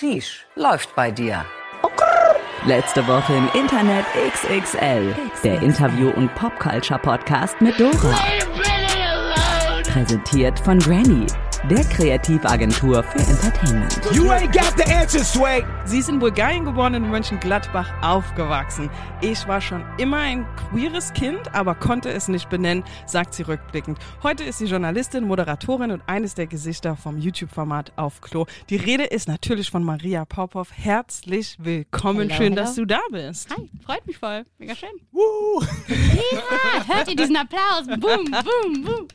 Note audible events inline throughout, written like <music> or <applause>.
Sheesh, läuft bei dir. Letzte Woche im Internet XXL. Der Interview- und Popculture-Podcast mit Dora. Präsentiert von Granny, der Kreativagentur für Entertainment. You ain't got the answer, Sway. Sie ist in Bulgarien geboren, in Mönchengladbach aufgewachsen. Ich war schon immer ein queeres Kind, aber konnte es nicht benennen, sagt sie rückblickend. Heute ist sie Journalistin, Moderatorin und eines der Gesichter vom YouTube-Format Auf Klo. Die Rede ist natürlich von Maria Popov. Herzlich willkommen. Hello, Schön, hello. dass du da bist. Hi, freut mich voll. Mega schön. Woo. Ja, hört ihr diesen Applaus? Boom, boom, boom.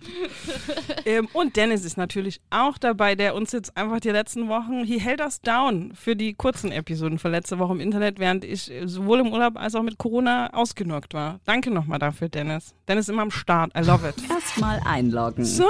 Ähm, und Dennis ist natürlich auch dabei, der uns jetzt einfach die letzten Wochen, he held us down für die kurzen Episoden von letzte Woche im Internet, während ich sowohl im Urlaub als auch mit Corona ausgenockt war. Danke nochmal dafür, Dennis. Dennis ist immer am Start. I love it. Erstmal einloggen. So.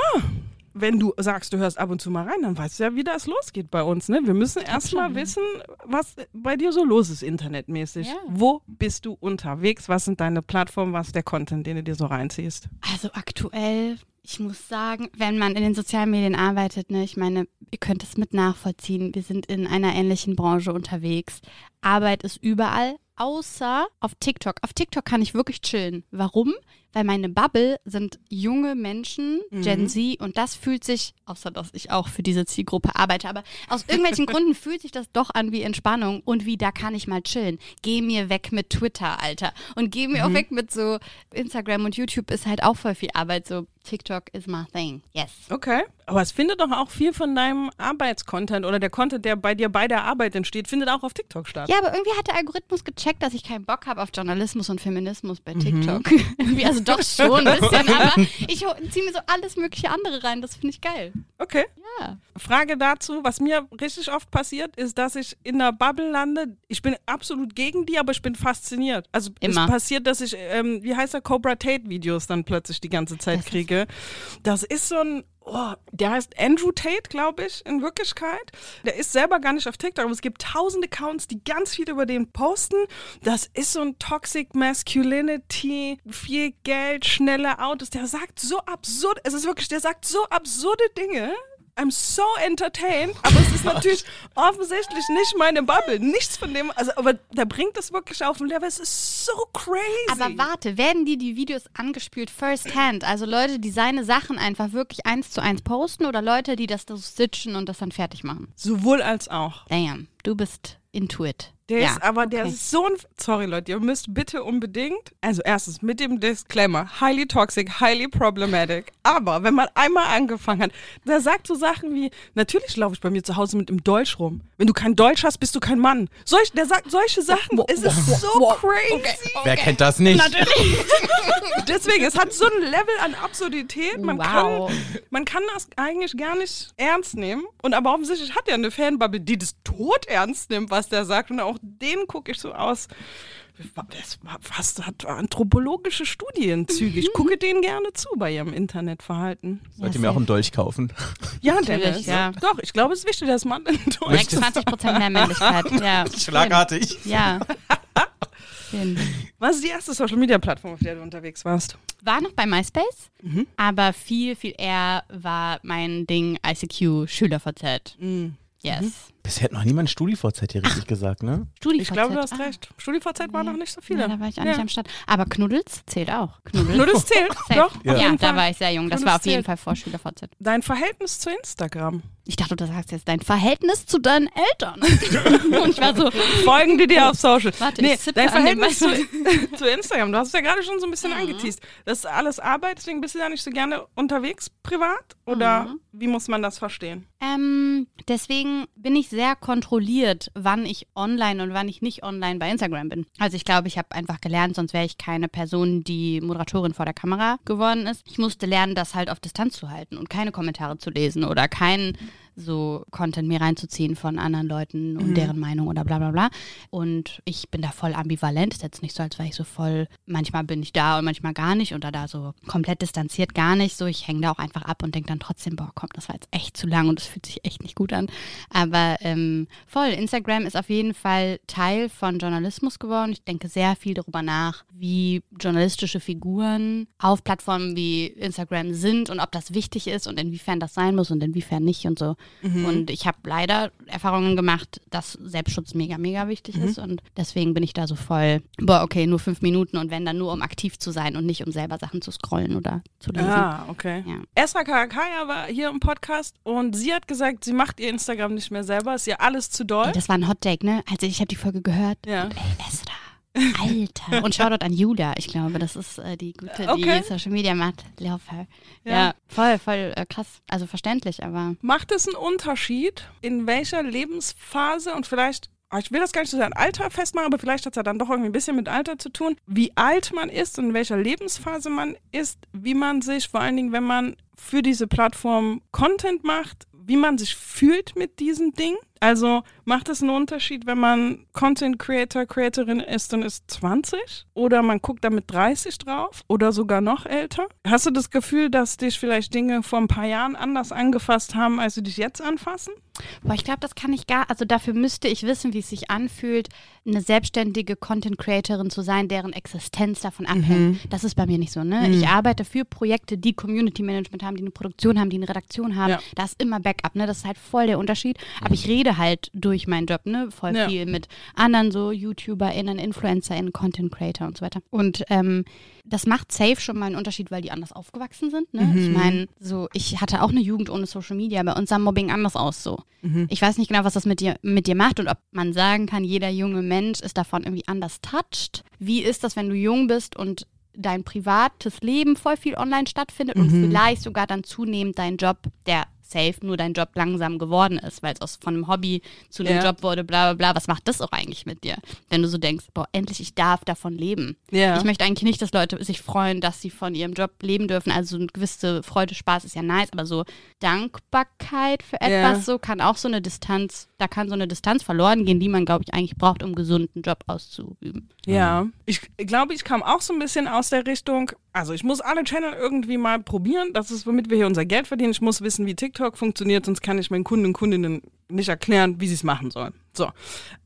Wenn du sagst, du hörst ab und zu mal rein, dann weißt du ja, wie das losgeht bei uns. Ne? Wir müssen erstmal wissen, was bei dir so los ist, internetmäßig. Ja. Wo bist du unterwegs? Was sind deine Plattformen? Was ist der Content, den du dir so reinziehst? Also aktuell, ich muss sagen, wenn man in den sozialen Medien arbeitet, ne, ich meine, ihr könnt es mit nachvollziehen. Wir sind in einer ähnlichen Branche unterwegs. Arbeit ist überall, außer auf TikTok. Auf TikTok kann ich wirklich chillen. Warum? Weil meine Bubble sind junge Menschen, Gen Z, und das fühlt sich, außer dass ich auch für diese Zielgruppe arbeite, aber aus irgendwelchen <laughs> Gründen fühlt sich das doch an wie Entspannung und wie, da kann ich mal chillen. Geh mir weg mit Twitter, Alter. Und geh mir auch weg mit so Instagram und YouTube ist halt auch voll viel Arbeit. So TikTok is my thing. Yes. Okay. Aber es findet doch auch viel von deinem Arbeitscontent oder der Content, der bei dir bei der Arbeit entsteht, findet auch auf TikTok statt. Ja, aber irgendwie hat der Algorithmus gecheckt, dass ich keinen Bock habe auf Journalismus und Feminismus bei TikTok. <laughs> irgendwie, also doch schon ein <laughs> bisschen, aber ich ziehe mir so alles mögliche andere rein. Das finde ich geil. Okay. Ja. Frage dazu, was mir richtig oft passiert, ist, dass ich in der Bubble lande. Ich bin absolut gegen die, aber ich bin fasziniert. Also Immer. es passiert, dass ich, ähm, wie heißt der, Cobra Tate Videos dann plötzlich die ganze Zeit Das kriege. Das ist so ein, oh, der heißt Andrew Tate, glaube ich, in Wirklichkeit. Der ist selber gar nicht auf TikTok, aber es gibt tausend Accounts, die ganz viel über den posten. Das ist so ein Toxic Masculinity, viel Geld, schnelle Autos. Der sagt so absurd, es ist wirklich, der sagt so absurde Dinge. I'm so entertained, aber es ist <laughs> natürlich offensichtlich nicht meine Bubble. Nichts von dem, also, aber der bringt es wirklich auf den Level. Es ist so crazy. Aber warte, werden die die Videos angespielt first hand? Also Leute, die seine Sachen einfach wirklich eins zu eins posten oder Leute, die das so stitchen und das dann fertig machen? Sowohl als auch. Damn, du bist into it. Der ja, ist aber, der okay. ist so ein. Sorry, Leute, ihr müsst bitte unbedingt. Also, erstens mit dem Disclaimer: highly toxic, highly problematic. Aber wenn man einmal angefangen hat, der sagt so Sachen wie: Natürlich laufe ich bei mir zu Hause mit dem Deutsch rum. Wenn du kein Deutsch hast, bist du kein Mann. Solch, der sagt solche Sachen. Es ist so crazy. Wer kennt das nicht? <laughs> Deswegen, es hat so ein Level an Absurdität. Man, Wow. kann, man kann das eigentlich gar nicht ernst nehmen. Und aber offensichtlich hat er eine Fanbubble, die das tot ernst nimmt, was der sagt. Und auch den gucke ich so aus. Das war fast hat anthropologische Studienzüge. Ich gucke denen gerne zu bei ihrem Internetverhalten. Sollt ihr mir auch einen Dolch kaufen? Ja, Dennis. ja. Doch, ich glaube, es ist wichtig, dass man in Deutsch Direkt 20% mehr Männlichkeit. <laughs> Ja. <laughs> Schlagartig. Ja. <laughs> Schön. Was ist die erste Social Media Plattform, auf der du unterwegs warst? War noch bei MySpace, Mhm. aber viel, viel eher war mein Ding ICQ, SchülerVZ. Mhm. Yes. Bisher hat noch niemand StudiVZ hier richtig gesagt, ne? StudiVZ. Ich glaube, du hast ah. recht. StudiVZ waren noch nicht so viele. Ja, da war ich auch Ja. nicht am Start. Aber Knuddels zählt auch. Knuddels. <laughs> Zählt. Doch, Ja, jeden da war ich sehr jung. Das Knuddels war auf jeden zählt. Fall vor SchülerVZ. Dein Verhältnis zu Instagram. Ich dachte, du sagst jetzt dein Verhältnis zu deinen Eltern. <laughs> Und ich war so, Folgen die dir auf Social. Warte, nee, ich zippe dein Verhältnis zu, <laughs> zu Instagram. Du hast es ja gerade schon so ein bisschen angeteased. Das ist alles Arbeit, deswegen bist du da nicht so gerne unterwegs privat? Oder wie muss man das verstehen? Ähm, deswegen bin ich sehr kontrolliert, wann ich online und wann ich nicht online bei Instagram bin. Also ich glaube, ich habe einfach gelernt, sonst wäre ich keine Person, die Moderatorin vor der Kamera geworden ist. Ich musste lernen, das halt auf Distanz zu halten und keine Kommentare zu lesen oder keinen so Content mir reinzuziehen von anderen Leuten und deren Meinung oder bla bla bla. Und ich bin da voll ambivalent. Ist jetzt nicht so, als wäre ich so voll, manchmal bin ich da und manchmal gar nicht oder da so komplett distanziert gar nicht. So, ich hänge da auch einfach ab und denke dann trotzdem, boah, komm, das war jetzt echt zu lang und es fühlt sich echt nicht gut an. Aber ähm, voll, Instagram ist auf jeden Fall Teil von Journalismus geworden. Ich denke sehr viel darüber nach, wie journalistische Figuren auf Plattformen wie Instagram sind und ob das wichtig ist und inwiefern das sein muss und inwiefern nicht und so. Und ich habe leider Erfahrungen gemacht, dass Selbstschutz mega, mega wichtig ist. Und deswegen bin ich da so voll, boah, okay, nur fünf Minuten und wenn dann nur, um aktiv zu sein und nicht um selber Sachen zu scrollen oder zu lesen. Ah, okay. Ja. Esra Karakaya war hier im Podcast und sie hat gesagt, sie macht ihr Instagram nicht mehr selber, ist ihr alles zu doll. Ey, das war ein Hot Take, ne? Also ich habe die Folge gehört. Ja. Ey, Esra. Alter. Und Shoutout an Julia. Ich glaube, das ist äh, die gute, Okay. die Social Media macht. Love her. Ja. Ja, voll, voll äh, krass. Also verständlich, aber Macht es einen Unterschied, in welcher Lebensphase und vielleicht, ah, ich will das gar nicht so sehr an Alter festmachen, aber vielleicht hat es ja dann doch irgendwie ein bisschen mit Alter zu tun, wie alt man ist und in welcher Lebensphase man ist, wie man sich, vor allen Dingen, wenn man für diese Plattform Content macht, wie man sich fühlt mit diesem Ding. Also macht es einen Unterschied, wenn man Content Creator, Creatorin ist und ist 20 oder man guckt da mit 30 drauf oder sogar noch älter? Hast du das Gefühl, dass dich vielleicht Dinge vor ein paar Jahren anders angefasst haben, als sie dich jetzt anfassen? Boah, ich glaube, das kann ich gar, also dafür müsste ich wissen, wie es sich anfühlt, eine selbstständige Content Creatorin zu sein, deren Existenz davon abhängt. Das ist bei mir nicht so, ne? Ich arbeite für Projekte, die Community Management haben, die eine Produktion haben, die eine Redaktion haben. Ja. Da ist immer Backup, ne? Das ist halt voll der Unterschied. Aber ich rede halt durch meinen Job, ne? Voll Ja. viel mit anderen so YouTuberInnen, InfluencerInnen, Content Creator und so weiter. Und ähm, das macht safe schon mal einen Unterschied, weil die anders aufgewachsen sind. Ne? Ich meine, so, ich hatte auch eine Jugend ohne Social Media, bei uns sah Mobbing anders aus so. Ich weiß nicht genau, was das mit dir, mit dir macht und ob man sagen kann, jeder junge Mensch ist davon irgendwie anders touched. Wie ist das, wenn du jung bist und dein privates Leben voll viel online stattfindet und vielleicht sogar dann zunehmend dein Job, der safe nur dein Job langsam geworden ist, weil es aus von einem Hobby zu einem Ja. Job wurde, bla bla bla. Was macht das auch eigentlich mit dir? Wenn du so denkst, boah, endlich, ich darf davon leben. Ja. Ich möchte eigentlich nicht, dass Leute sich freuen, dass sie von ihrem Job leben dürfen. Also so eine gewisse Freude, Spaß ist ja nice, aber so Dankbarkeit für Ja. etwas, so kann auch so eine Distanz, da kann so eine Distanz verloren gehen, die man, glaube ich, eigentlich braucht, um gesunden Job auszuüben. Ja, ich glaube, ich kam auch so ein bisschen aus der Richtung, also ich muss alle Channel irgendwie mal probieren, das ist, womit wir hier unser Geld verdienen. Ich muss wissen, wie TikTok funktioniert, sonst kann ich meinen Kunden und Kundinnen nicht erklären, wie sie es machen sollen. So,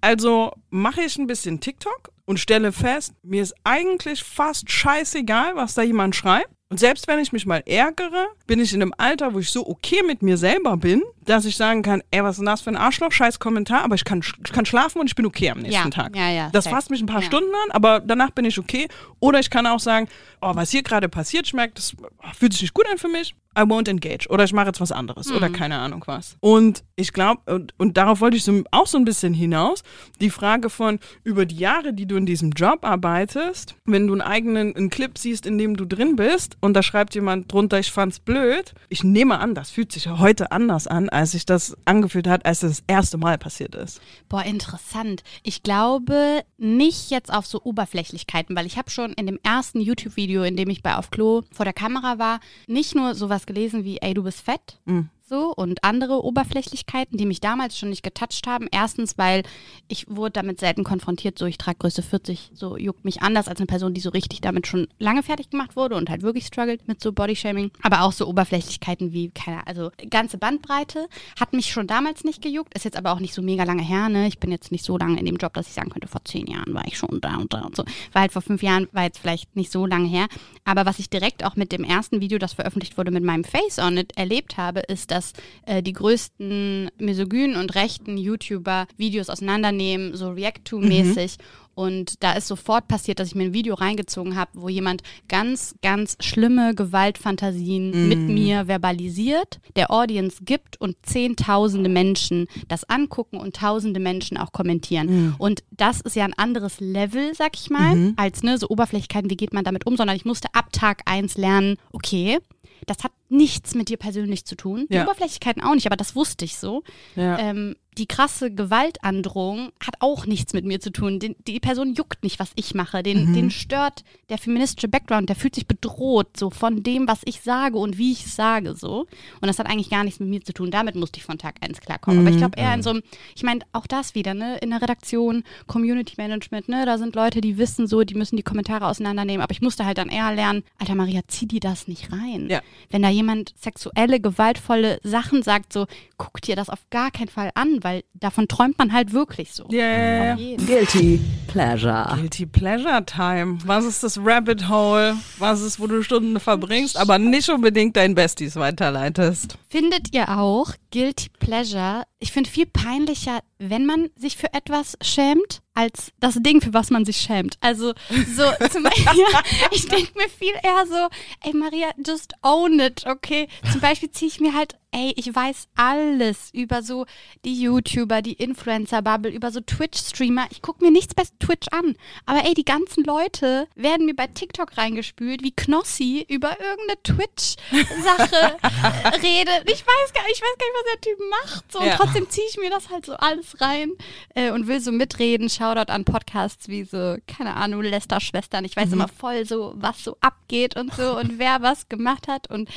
also mache ich ein bisschen TikTok und stelle fest, mir ist eigentlich fast scheißegal, was da jemand schreibt. Und selbst wenn ich mich mal ärgere, bin ich in einem Alter, wo ich so okay mit mir selber bin, dass ich sagen kann, ey, was ist denn das für ein Arschloch, scheiß Kommentar, aber ich kann, ich kann schlafen und ich bin okay am nächsten Ja, Tag. ja, ja, Das fasst mich ein paar Ja. Stunden an, aber danach bin ich okay. Oder ich kann auch sagen, oh, was hier gerade passiert, schmeckt, das fühlt sich nicht gut an für mich. I won't engage. Oder ich mache jetzt was anderes. Oder keine Ahnung was. Und ich glaube, und, und darauf wollte ich so, auch so ein bisschen hinaus, die Frage von über die Jahre, die du in diesem Job arbeitest, wenn du einen eigenen einen Clip siehst, in dem du drin bist und da schreibt jemand drunter, ich fand's blöd. Ich nehme an, das fühlt sich heute anders an, als sich das angefühlt hat, als es das erste Mal passiert ist. Boah, interessant. Ich glaube nicht jetzt auf so Oberflächlichkeiten, weil ich habe schon in dem ersten YouTube-Video, in dem ich bei Auf Klo vor der Kamera war, nicht nur sowas gelesen wie, ey, du bist fett. So, und andere Oberflächlichkeiten, die mich damals schon nicht getoucht haben. Erstens, weil ich wurde damit selten konfrontiert, so ich trage Größe 40, so juckt mich anders als eine Person, die so richtig damit schon lange fertig gemacht wurde und halt wirklich struggelt mit so Bodyshaming. Aber auch so Oberflächlichkeiten wie, keine also ganze Bandbreite hat mich schon damals nicht gejuckt, ist jetzt aber auch nicht so mega lange her, ne? Ich bin jetzt nicht so lange in dem Job, dass ich sagen könnte, vor zehn Jahren war ich schon da und da und so. War halt vor fünf Jahren, war jetzt vielleicht nicht so lange her. Aber was ich direkt auch mit dem ersten Video, das veröffentlicht wurde, mit meinem Face on it erlebt habe, ist, dass äh, die größten misogynen und rechten YouTuber Videos auseinandernehmen, so React-to-mäßig. Und da ist sofort passiert, dass ich mir ein Video reingezogen habe, wo jemand ganz, ganz schlimme Gewaltfantasien mit mir verbalisiert, der Audience gibt und zehntausende Menschen das angucken und tausende Menschen auch kommentieren. Und das ist ja ein anderes Level, sag ich mal, als ne, so Oberflächlichkeiten, wie geht man damit um, sondern ich musste ab Tag eins lernen, okay, das hat nichts mit dir persönlich zu tun. Die Ja. Oberflächlichkeiten auch nicht, aber das wusste ich so. Ja. Ähm, die krasse Gewaltandrohung hat auch nichts mit mir zu tun. Den, die Person juckt nicht, was ich mache. Den, den stört der feministische Background. Der fühlt sich bedroht so von dem, was ich sage und wie ich es sage so. Und das hat eigentlich gar nichts mit mir zu tun. Damit musste ich von Tag eins klarkommen. Aber ich glaube eher in so einem, ich meine auch das wieder, ne, in der Redaktion, Community Management, ne, da sind Leute, die wissen so, die müssen die Kommentare auseinandernehmen. Aber ich musste halt dann eher lernen, Alter Maria, zieh dir das nicht rein. Ja. Wenn da jemand sexuelle, gewaltvolle Sachen sagt, so guck dir das auf gar keinen Fall an, weil davon träumt man halt wirklich so. Jeden. Guilty Pleasure. Guilty Pleasure Time. Was ist das Rabbit Hole? Was ist, wo du Stunden verbringst, aber nicht unbedingt deinen Besties weiterleitest? Findet ihr auch Guilty Pleasure? Ich finde viel peinlicher, wenn man sich für etwas schämt, als das Ding, für was man sich schämt. Also so <laughs> zum Beispiel, <laughs> ich denke mir viel eher so, ey Maria, just own it, okay? Zum Beispiel ziehe ich mir halt, ey, ich weiß alles über so die YouTuber, die Influencer-Bubble, über so Twitch-Streamer. Ich gucke mir nichts bei Twitch an. Aber ey, die ganzen Leute werden mir bei TikTok reingespült, wie Knossi über irgendeine Twitch-Sache <laughs> redet. Ich weiß gar ich weiß gar nicht, was der Typ macht. So, Ja. Und trotzdem ziehe ich mir das halt so alles rein äh, und will so mitreden. Shoutout an Podcasts wie so, keine Ahnung, Lester-Schwestern. Ich weiß immer voll so, was so abgeht und so und wer was gemacht hat und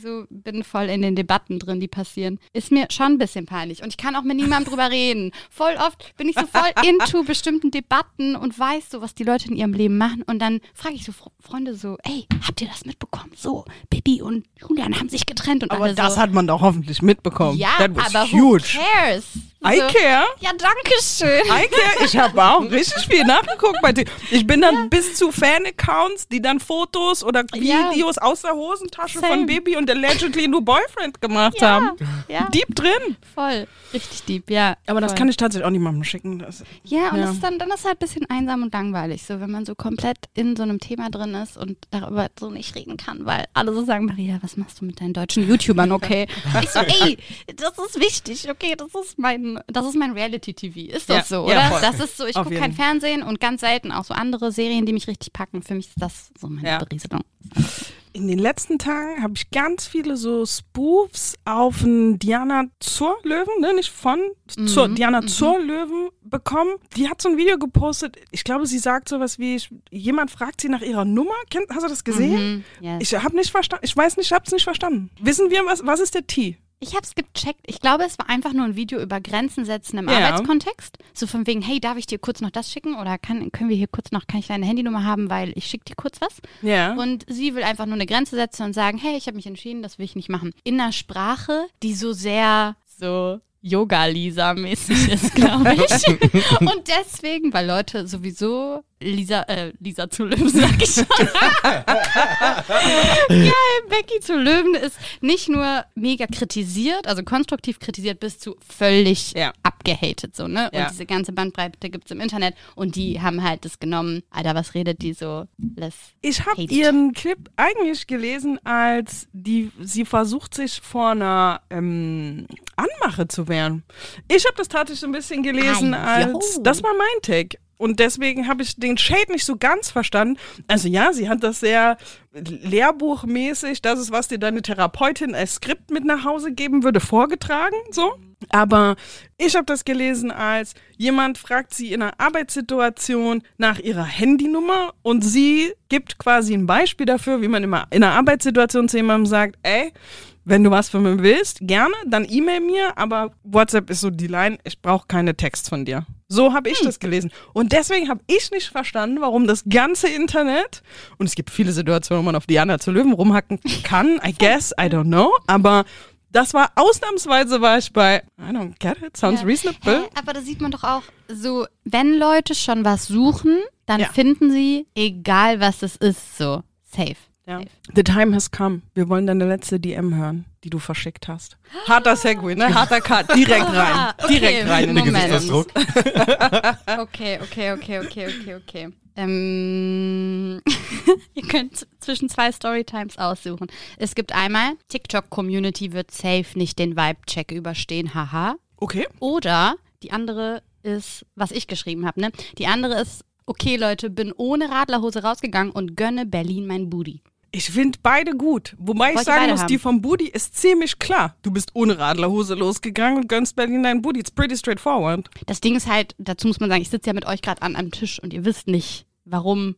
so bin voll in den Debatten drin, die passieren. Ist mir schon ein bisschen peinlich und ich kann auch mit niemandem drüber reden. Voll oft bin ich so voll <laughs> into bestimmten Debatten und weiß so, was die Leute in ihrem Leben machen und dann frage ich so Fre- Freunde so, ey, habt ihr das mitbekommen? So, Bibi und Julian haben sich getrennt und Aber das so, hat man doch hoffentlich mitbekommen. ja, aber huge. who cares? I care. Ja, danke schön. I care. Ich habe auch richtig viel nachgeguckt bei dir. Ich bin dann bis zu Fan-Accounts, die dann Fotos oder Ja. Videos aus der Hosentasche Same. von Baby und allegedly nur Boyfriend gemacht Ja, haben. ja. Deep drin. Voll. Richtig deep, ja. Aber das voll. kann ich tatsächlich auch niemandem schicken. Das, Ja, und Ja. Das ist dann, dann ist halt ein bisschen einsam und langweilig, so wenn man so komplett in so einem Thema drin ist und darüber so nicht reden kann, weil alle so sagen, Maria, was machst du mit deinen deutschen YouTubern, okay? <laughs> Ich so, ey, das ist wichtig, okay, das ist mein, das ist mein Reality-TV. Ist das Ja, so, ja, oder? voll. das ist so, ich gucke kein Fernsehen und ganz selten auch so andere Serien, die mich richtig packen. Für mich ist das so meine Ja. Berieselung. in den letzten Tagen habe ich ganz viele so Spoofs auf einen Diana zur Löwen, ne, nicht von, zur, Diana zur Löwen bekommen. Die hat so ein Video gepostet. Ich glaube, sie sagt sowas wie, ich, jemand fragt sie nach ihrer Nummer. Kennt, hast du das gesehen? Mhm, yes. Ich habe nicht verstanden. Ich weiß nicht, ich habe es nicht verstanden. Wissen wir, was, was ist der T? Ich habe es gecheckt. Ich glaube, es war einfach nur ein Video über Grenzen setzen im Ja. Arbeitskontext. So von wegen, hey, darf ich dir kurz noch das schicken? Oder kann, können wir hier kurz noch, kann ich deine Handynummer haben, weil ich schicke dir kurz was? Ja. Und sie will einfach nur eine Grenze setzen und sagen, hey, ich habe mich entschieden, das will ich nicht machen. In einer Sprache, die so sehr so Yoga-Lisa-mäßig ist, <laughs> glaube ich. <laughs> und deswegen, weil Leute sowieso Lisa, äh, Lisa zu Löwen, sag ich schon. <laughs> Geil, Becky zu Löwen ist nicht nur mega kritisiert, also konstruktiv kritisiert, bis zu völlig Ja. abgehatet, so, ne? Ja. Und diese ganze Bandbreite gibt's im Internet und die haben halt das genommen, Alter, was redet die so? Less Ich habe ihren Clip eigentlich gelesen, als die sie versucht, sich vor einer ähm, Anmache zu wehren. Ich habe das tatsächlich so ein bisschen gelesen, jo. als das war mein Take. Und deswegen habe ich den Shade nicht so ganz verstanden. Also ja, sie hat das sehr lehrbuchmäßig, das ist, was dir deine Therapeutin als Skript mit nach Hause geben würde, vorgetragen, so. Aber ich habe das gelesen als jemand fragt sie in einer Arbeitssituation nach ihrer Handynummer und sie gibt quasi ein Beispiel dafür, wie man immer in einer Arbeitssituation zu jemandem sagt, ey, wenn du was von mir willst, gerne, dann E-Mail mir, aber WhatsApp ist so die Line, ich brauche keine Text von dir. So habe ich das gelesen. Und deswegen habe ich nicht verstanden, warum das ganze Internet, und es gibt viele Situationen, wo man auf Diana zu Löwen rumhacken kann, I guess, I don't know, aber das war ausnahmsweise war ich bei, I don't get it, sounds Ja. reasonable. Hä, aber da sieht man doch auch so, wenn Leute schon was suchen, dann Ja. finden sie, egal was es ist, so safe. Ja. The time has come. Wir wollen deine letzte DM hören, die du verschickt hast. Harter Segway, ne? Harter Cut. Direkt rein. Ah, okay. Direkt rein in den. Gesichtsausdruck. <laughs> Okay, okay, okay, okay, okay, okay. Ähm, <laughs> ihr könnt zwischen zwei Storytimes aussuchen. Es gibt einmal, TikTok-Community wird safe nicht den Vibe-Check überstehen, haha. Okay. Oder die andere ist, was ich geschrieben habe, ne? Die andere ist, okay Leute, bin ohne Radlerhose rausgegangen und gönne Berlin mein Booty. Ich finde beide gut. Wobei ich Wollt sagen muss, haben? die vom Booty ist ziemlich klar. Du bist ohne Radlerhose losgegangen und gönnst Berlin deinen Booty. It's pretty straightforward. Das Ding ist halt, dazu muss man sagen, ich sitze ja mit euch gerade an einem Tisch und ihr wisst nicht, warum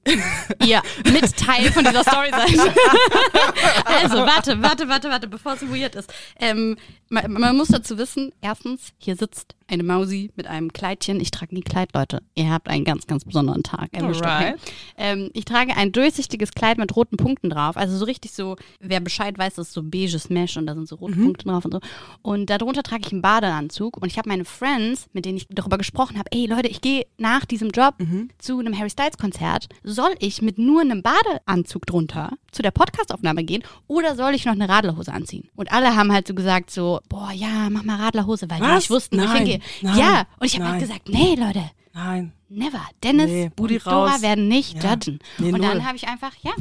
ihr mit Teil von dieser Story seid. <laughs> also, warte, warte, warte, warte, bevor es weird ist. Ähm, man, man muss dazu wissen, erstens, hier sitzt eine Mausi mit einem Kleidchen. Ich trage nie Kleid, Leute. Ihr habt einen ganz, ganz besonderen Tag. Okay? Ähm, ich trage ein durchsichtiges Kleid mit roten Punkten drauf. Also so richtig so, wer Bescheid weiß, das ist so beiges Mesh und da sind so rote Punkte drauf und so. Und darunter trage ich einen Badeanzug und ich habe meine Friends, mit denen ich darüber gesprochen habe, ey Leute, ich gehe nach diesem Job zu einem Harry Styles Konzert. Soll ich mit nur einem Badeanzug drunter zu der Podcastaufnahme gehen oder soll ich noch eine Radlerhose anziehen? Und alle haben halt so gesagt so, boah, ja, mach mal Radlerhose, weil die Was? nicht wussten, wo ich hingehe. nein, Ja, und ich habe halt gesagt, nee, Leute, Nein. Never. Dennis Nee, und Dora raus. werden nicht Ja. judgen. Nee, und dann habe ich einfach, ja.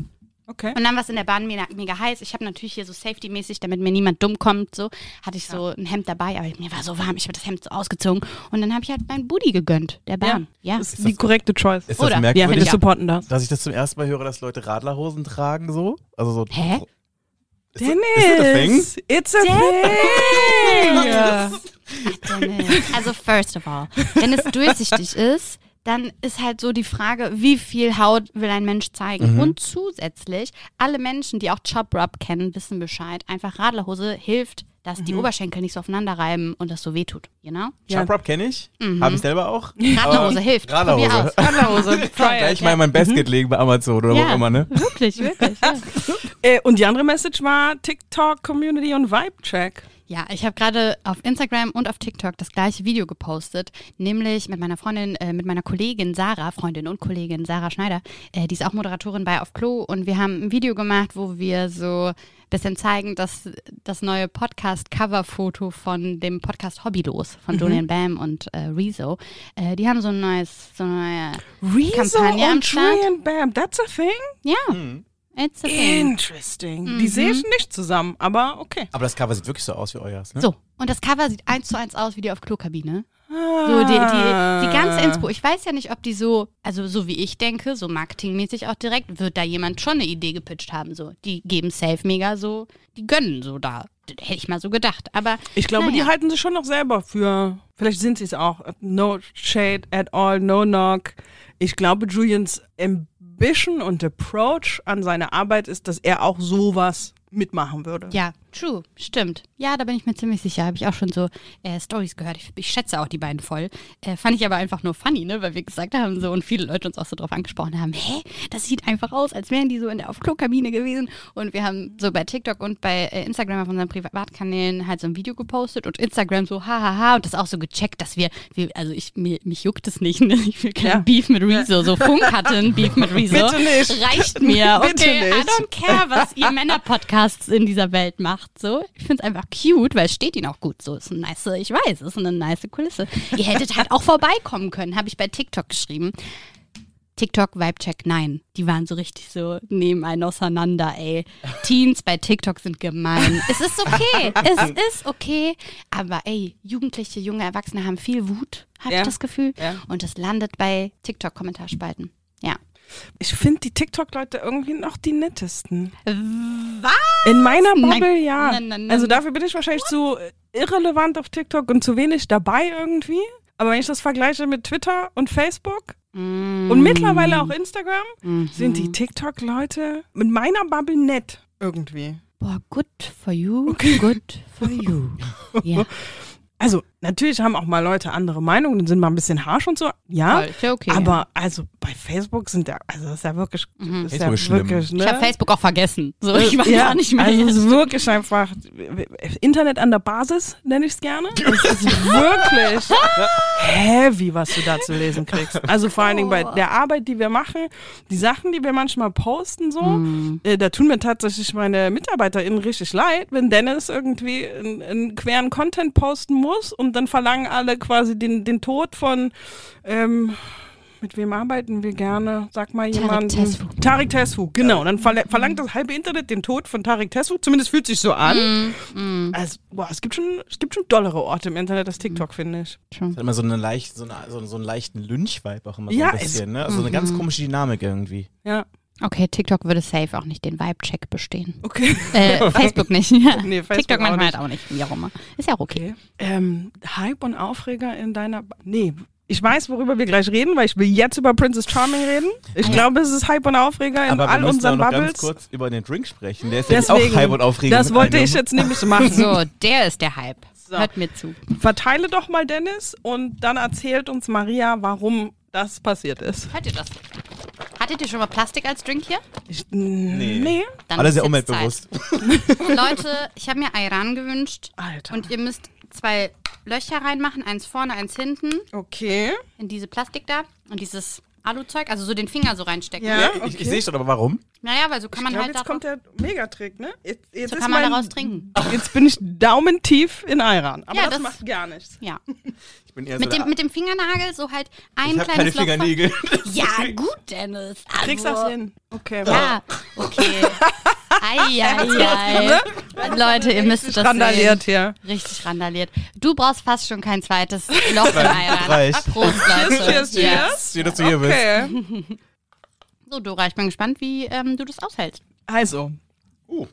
Okay. Und dann war es in der Bahn mega, mega heiß. Ich habe natürlich hier so Safety-mäßig, damit mir niemand dumm kommt, so, hatte ich so ein Hemd dabei, aber mir war so warm, ich habe das Hemd so ausgezogen. Und dann habe ich halt mein Booty gegönnt, der Bahn. Ja. Das ist die korrekte Choice. Ist Oder? das Ja, wir merkwürdig, Ja. supporten das. dass ich das zum ersten Mal höre, dass Leute Radlerhosen tragen so? Also so. Hä? Ist das, ist das a thing? it's a thing. <laughs> Dennis. Also, first of all, wenn es durchsichtig ist, dann ist halt so die Frage, wie viel Haut will ein Mensch zeigen? Mhm. Und zusätzlich, alle Menschen, die auch Chop Rub kennen, wissen Bescheid. Einfach Radlerhose hilft, dass die Oberschenkel nicht so aufeinander reiben und das so wehtut, you know? Ja. Chop Rub kenne ich. Habe ich selber auch. Radlerhose Aber- hilft. Radlerhose. <laughs> Radlerhose. Try Gleich mal in mein Basket legen bei Amazon oder wo Ja. auch immer, ne? Wirklich, wirklich. Ja. <laughs> Äh, und die andere Message war TikTok, Community und Vibe-Check. Ja, ich habe gerade auf Instagram und auf TikTok das gleiche Video gepostet, nämlich mit meiner Freundin, äh, mit meiner Kollegin Sarah, Freundin und Kollegin Sarah Schneider, äh, die ist auch Moderatorin bei Auf Klo und wir haben ein Video gemacht, wo wir so ein bisschen zeigen, dass das neue Podcast-Cover-Foto von dem Podcast Hobbylos von Julian Bam und äh, Rezo, äh, die haben so ein neues, so eine neue Rezo Kampagne am und Start. Julian Bam, that's a thing? Ja, it's a thing. Interesting. Die sehe ich nicht zusammen, aber okay. Aber das Cover sieht wirklich so aus wie euers, ne? So, und das Cover sieht eins zu eins aus wie die auf Klokabine. So, die, die, die ganze Inspo. Ich weiß ja nicht, ob die so, also so wie ich denke, so marketingmäßig auch direkt, wird da jemand schon eine Idee gepitcht haben. So, die geben safe mega so, die gönnen so da. Hätte ich mal so gedacht. Aber Ich glaube, die naja. halten sich schon noch selber für. Vielleicht sind sie es auch. No shade at all, no knock. Ich glaube, Julians Ambition und Approach an seine Arbeit ist, dass er auch sowas mitmachen würde. Ja, true, stimmt. Ja, da bin ich mir ziemlich sicher. Habe ich auch schon so äh, Stories gehört. Ich, ich schätze auch die beiden voll. Äh, fand ich aber einfach nur funny, ne? Weil wir gesagt haben so und viele Leute uns auch so drauf angesprochen haben, hä, das sieht einfach aus, als wären die so in der Auf-Klo-Kabine gewesen. Und wir haben so bei TikTok und bei äh, Instagram auf unseren Privatkanälen halt so ein Video gepostet und Instagram so hahaha und das auch so gecheckt, dass wir, wir also ich, mir, mich juckt es nicht, ne? Ich will kein Ja. Beef mit Rezo. So Funk hatte ein Beef mit <laughs> Rezo. Bitte nicht. Reicht mir. Bitte Okay, I nicht. don't care, was ihr <laughs> Männer-Podcasts in dieser Welt macht. So, ich finde es einfach cute, weil es steht ihnen auch gut. So, ist ein nice, ich weiß, ist eine nice Kulisse. Ihr hättet halt auch vorbeikommen können, habe ich bei TikTok geschrieben. TikTok Vibecheck, nein. Die waren so richtig so nebeneinander auseinander, ey. Teens bei TikTok sind gemein. Es ist okay. Es <laughs> ist okay. Aber ey, Jugendliche, junge Erwachsene haben viel Wut, habe Ja. ich das Gefühl. Ja. Und es landet bei TikTok-Kommentarspalten. Ja. Ich finde die TikTok-Leute irgendwie noch die nettesten. Was? In meiner Nein. Bubble, ja. Nein, nein, nein. Also dafür bin ich wahrscheinlich zu irrelevant auf TikTok und zu wenig dabei irgendwie. Aber wenn ich das vergleiche mit Twitter und Facebook Mm. und mittlerweile auch Instagram, Mhm. sind die TikTok-Leute mit meiner Bubble nett irgendwie. Boah, good for you, good for you. <laughs> Ja, Also, natürlich haben auch mal Leute andere Meinungen und sind mal ein bisschen harsch und so. Ja. voll, ja okay. aber also bei Facebook sind ja, also das ist ja wirklich, das ist ja Facebook ist schlimm. wirklich, ne? ich habe Facebook auch vergessen. So, ich weiß ja, gar nicht mehr. Also es ist wirklich einfach Internet an der Basis, nenne ich es gerne. Es ist wirklich heavy, was du da zu lesen kriegst. Also vor allen Dingen bei der Arbeit, die wir machen, die Sachen, die wir manchmal posten, so, Mhm. äh, da tun mir tatsächlich meine MitarbeiterInnen richtig leid, wenn Dennis irgendwie einen, einen queren Content posten muss und dann verlangen alle quasi den, den Tod von ähm, mit wem arbeiten wir gerne? Sag mal Tarek jemanden. Tesfu. Tarek Tesfu, genau. Dann verla verlangt das halbe Internet den Tod von Tarek Tesfu. Zumindest fühlt sich so an. Mm, Also, boah, es gibt schon, es gibt schon dollere Orte im Internet als TikTok, finde ich. Schon. Hat immer so, eine leicht, so, eine, so, so einen leichten Lynch-Vibe auch immer so Ja, ein bisschen, ne? Also eine ganz komische Dynamik irgendwie. Ja, Okay, TikTok würde safe auch nicht den Vibe-Check bestehen. okay. Äh, <laughs> Facebook nicht. <laughs> Ja. Nee, Facebook TikTok manchmal halt auch nicht. Wie auch immer. Ist ja auch okay. okay. Ähm, Hype und Aufreger in deiner. Ba nee, Ich weiß, worüber wir gleich reden, weil ich will jetzt über Princess Charming reden. Ich glaube, es ist Hype und Aufreger in Aber wir all auch unseren noch Bubbles. ganz kurz über den Drink sprechen. Der ist ja Deswegen, auch Hype und Aufregung. das wollte einem. ich jetzt nämlich machen. So, der ist der Hype. So. Hört mir zu. Verteile doch mal Dennis und dann erzählt uns Maria, warum das passiert ist. Hört ihr das? Hattet ihr schon mal Plastik als Drink hier? Ich, nee. nee. Dann Alle ist sehr umweltbewusst. <laughs> Leute, ich habe mir Ayran gewünscht. Alter. Und ihr müsst zwei Löcher reinmachen, eins vorne, eins hinten, Okay. in diese Plastik da und dieses Aluzeug, also so den Finger so reinstecken. Ja. Ja, okay. ich, ich sehe schon, aber warum? Naja, weil so kann Ich man glaube, halt jetzt da kommt der Megatrick, ne? Jetzt, jetzt so ist kann man mein, daraus trinken. Jetzt bin ich daumentief in Iran. Aber Ja, das, das- macht gar nichts. Ja. <laughs> Ich bin eher Mit so dem, mit dem Fingernagel so halt ein ich habe keine kleines Loch. Fingernägel. <laughs> Ja, gut, Dennis. Also, Kriegst das hin? Okay. Ja, okay. <laughs> Eieiei. Leute, ihr müsst das Randaliert sehen. hier. Richtig randaliert. Du brauchst fast schon kein zweites Loch Eiern. reicht. Prost, Leute. Cheers, Yes. cheers. Schön, dass du hier bist. So, Dora, ich bin gespannt, wie ähm, du das aushältst. Also. Oh.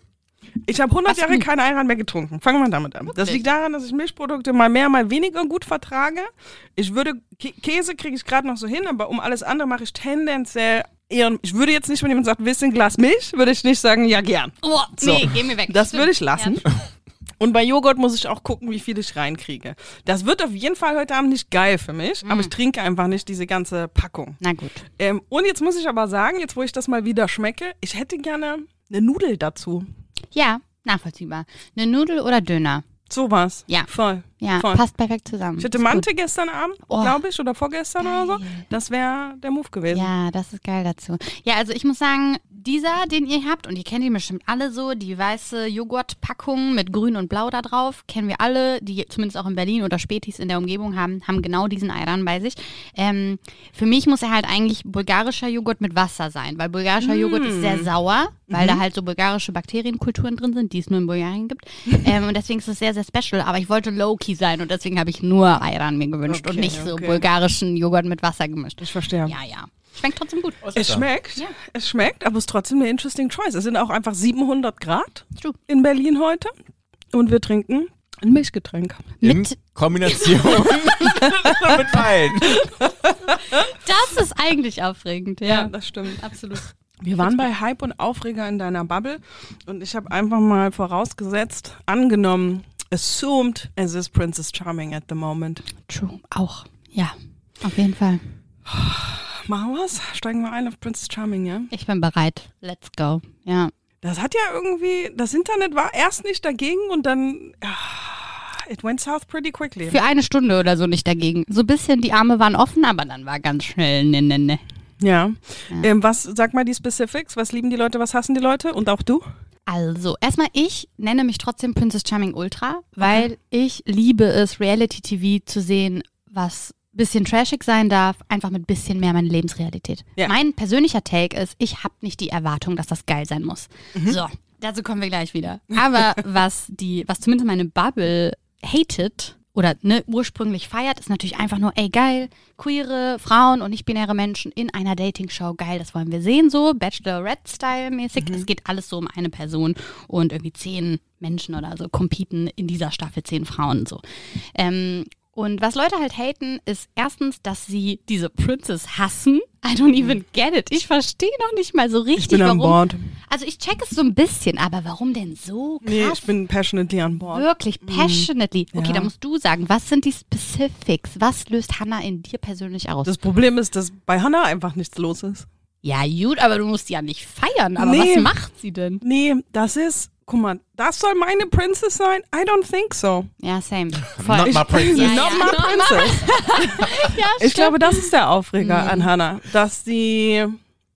Ich habe 100 Was Jahre keinen Ayran mehr getrunken. Fangen wir damit an. Das Wirklich? liegt daran, dass ich Milchprodukte mal mehr, mal weniger gut vertrage. Ich würde, Kä- Käse kriege ich gerade noch so hin, aber um alles andere mache ich tendenziell eher, ich würde jetzt nicht, wenn jemand sagt, willst du ein Glas Milch, würde ich nicht sagen, ja gern. Oh, So. nee, geh mir weg. Das Stimmt. würde ich lassen. Ja. Und bei Joghurt muss ich auch gucken, wie viel ich reinkriege. Das wird auf jeden Fall heute Abend nicht geil für mich, aber ich trinke einfach nicht diese ganze Packung. Na gut. Ähm, und jetzt muss ich aber sagen, jetzt wo ich das mal wieder schmecke, ich hätte gerne eine Nudel dazu. Ja, nachvollziehbar. Eine Nudel oder Döner? Sowas. Ja. Voll. Ja, Voll. passt perfekt zusammen. Ich hatte. Mante gestern Abend, Oh. glaube ich, oder vorgestern oder so. Geil. Das wäre der Move gewesen. Ja, das ist geil dazu. Ja, also ich muss sagen, dieser, den ihr habt, und ihr kennt ihn bestimmt alle so, die weiße Joghurtpackung mit grün und blau da drauf, kennen wir alle, die zumindest auch in Berlin oder Spätis in der Umgebung haben, haben genau diesen Ayran bei sich. Ähm, für mich muss er halt eigentlich bulgarischer Joghurt mit Wasser sein, weil bulgarischer Joghurt ist sehr sauer, weil da halt so bulgarische Bakterienkulturen drin sind, die es nur in Bulgarien gibt. <laughs> ähm, und deswegen ist es sehr, sehr special. Aber ich wollte low-key sein und deswegen habe ich nur Ayran mir gewünscht und Okay, nicht so okay. bulgarischen Joghurt mit Wasser gemischt. Ich verstehe. Ja, ja. Schmeckt trotzdem gut. Es schmeckt, Ja. es schmeckt, aber es ist trotzdem eine interesting choice. Es sind auch einfach 700 Grad True. in Berlin heute und wir trinken ein Milchgetränk. In Mit, Kombination <laughs> mit Wein. das ist eigentlich aufregend, ja. das stimmt. Absolut. Wir waren bei Hype und Aufreger in deiner Bubble und ich habe einfach mal vorausgesetzt, angenommen, assumed es ist Princess Charming at the moment. True. Auch. Ja. Auf jeden Fall. Machen wir's? Steigen wir ein auf Princess Charming, ja? Ich bin bereit. Let's go. Ja. Das hat ja irgendwie, das Internet war erst nicht dagegen und dann, ah, it went south pretty quickly. Für eine Stunde oder so nicht dagegen. So ein bisschen, die Arme waren offen, aber dann war ganz schnell ne, ne, ne. Ja. Ähm, was, sag mal die Specifics, was lieben die Leute, was hassen die Leute und auch du? Also, erstmal, ich nenne mich trotzdem Princess Charming Ultra, weil ich liebe es, Reality-TV zu sehen, was bisschen trashig sein darf, einfach mit bisschen mehr meine Lebensrealität. Ja. Mein persönlicher Take ist, ich habe nicht die Erwartung, dass das geil sein muss. So, dazu kommen wir gleich wieder. Aber <laughs> was die, was zumindest meine Bubble hatet oder ne, ursprünglich feiert, ist natürlich einfach nur, ey geil, queere Frauen und nicht-binäre Menschen in einer Dating-Show, geil, das wollen wir sehen, so Bachelorette-Style-mäßig. Es geht alles so um eine Person und irgendwie zehn Menschen oder so competen in dieser Staffel, zehn Frauen so. Ähm, und was Leute halt haten, ist erstens, dass sie diese Princess hassen. I don't even get it. Ich verstehe noch nicht mal so richtig, Ich bin warum. an Bord. Also ich check es so ein bisschen, aber warum denn so krass? Nee, ich bin passionately an Bord. Wirklich, passionately. Okay, Ja. da musst du sagen, was sind die Specifics? Was löst Hannah in dir persönlich aus? Das Problem ist, dass bei Hannah einfach nichts los ist. ja, gut, aber du musst sie ja nicht feiern. Aber Nee. was macht sie denn? Nee, das ist, guck mal, das soll meine Princess sein? I don't think so. Ja, same. Voll. Not my princess. Ja, Not ja. my princess. ja, Ich glaube, das ist der Aufreger Mhm. an Hannah, dass sie,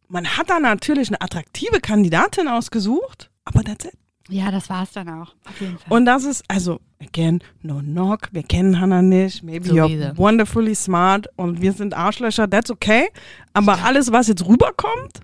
man hat da natürlich eine attraktive Kandidatin ausgesucht, aber that's it. Ja, das war's dann auch. Und das ist, also, again, no knock, wir kennen Hannah nicht, maybe you're Sowieso. wonderfully smart und wir sind Arschlöcher, that's okay. Aber alles, was jetzt rüberkommt,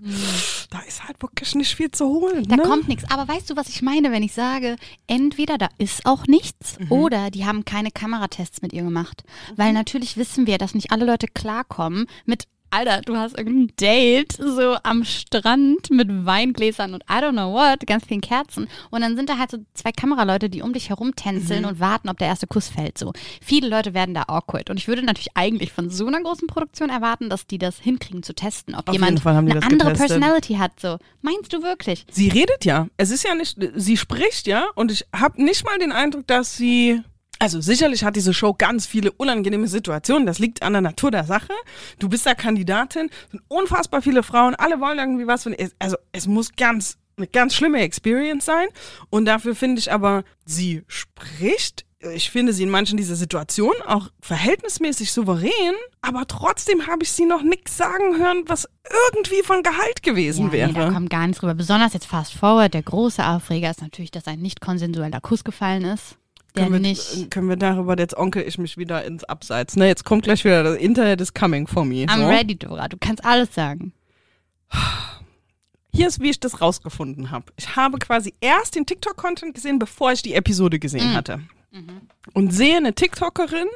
da ist halt wirklich nicht viel zu holen. Mhm. Da ne? kommt nichts. Aber weißt du, was ich meine, wenn ich sage, entweder da ist auch nichts Mhm. oder die haben keine Kameratests mit ihr gemacht. Weil natürlich wissen wir, dass nicht alle Leute klarkommen mit Alter, du hast irgendein Date so am Strand mit Weingläsern und I don't know what, ganz vielen Kerzen. Und dann sind da halt so zwei Kameraleute, die um dich herum tänzeln Mhm. und warten, ob der erste Kuss fällt. So. Viele Leute werden da awkward. Und ich würde natürlich eigentlich von so einer großen Produktion erwarten, dass die das hinkriegen zu testen, ob Auf jemand eine andere getestet. Personality hat. So. Meinst du wirklich? Sie redet ja. Es ist ja nicht, sie spricht ja und ich habe nicht mal den Eindruck, dass sie. Also sicherlich hat diese Show ganz viele unangenehme Situationen. Das liegt an der Natur der Sache. Du bist da Kandidatin, sind unfassbar viele Frauen, alle wollen irgendwie was von. Also es muss ganz eine ganz schlimme Experience sein. Und dafür finde ich aber, sie spricht. Ich finde sie in manchen dieser Situationen auch verhältnismäßig souverän, aber trotzdem habe ich sie noch nichts sagen hören, was irgendwie von Gehalt gewesen ja, wäre. Nee, da kommt gar nichts rüber. Besonders jetzt fast forward. Der große Aufreger ist natürlich, dass ein nicht konsensueller Kuss gefallen ist. Der können wir, nicht. können wir darüber, jetzt onkel ich mich wieder ins Abseits. Ne, jetzt kommt gleich wieder, das Internet is coming for me. I'm so. ready, Dora. Du kannst alles sagen. Hier ist, wie ich das rausgefunden habe. Ich habe quasi erst den TikTok-Content gesehen, bevor ich die Episode gesehen hatte. Und sehe eine TikTokerin,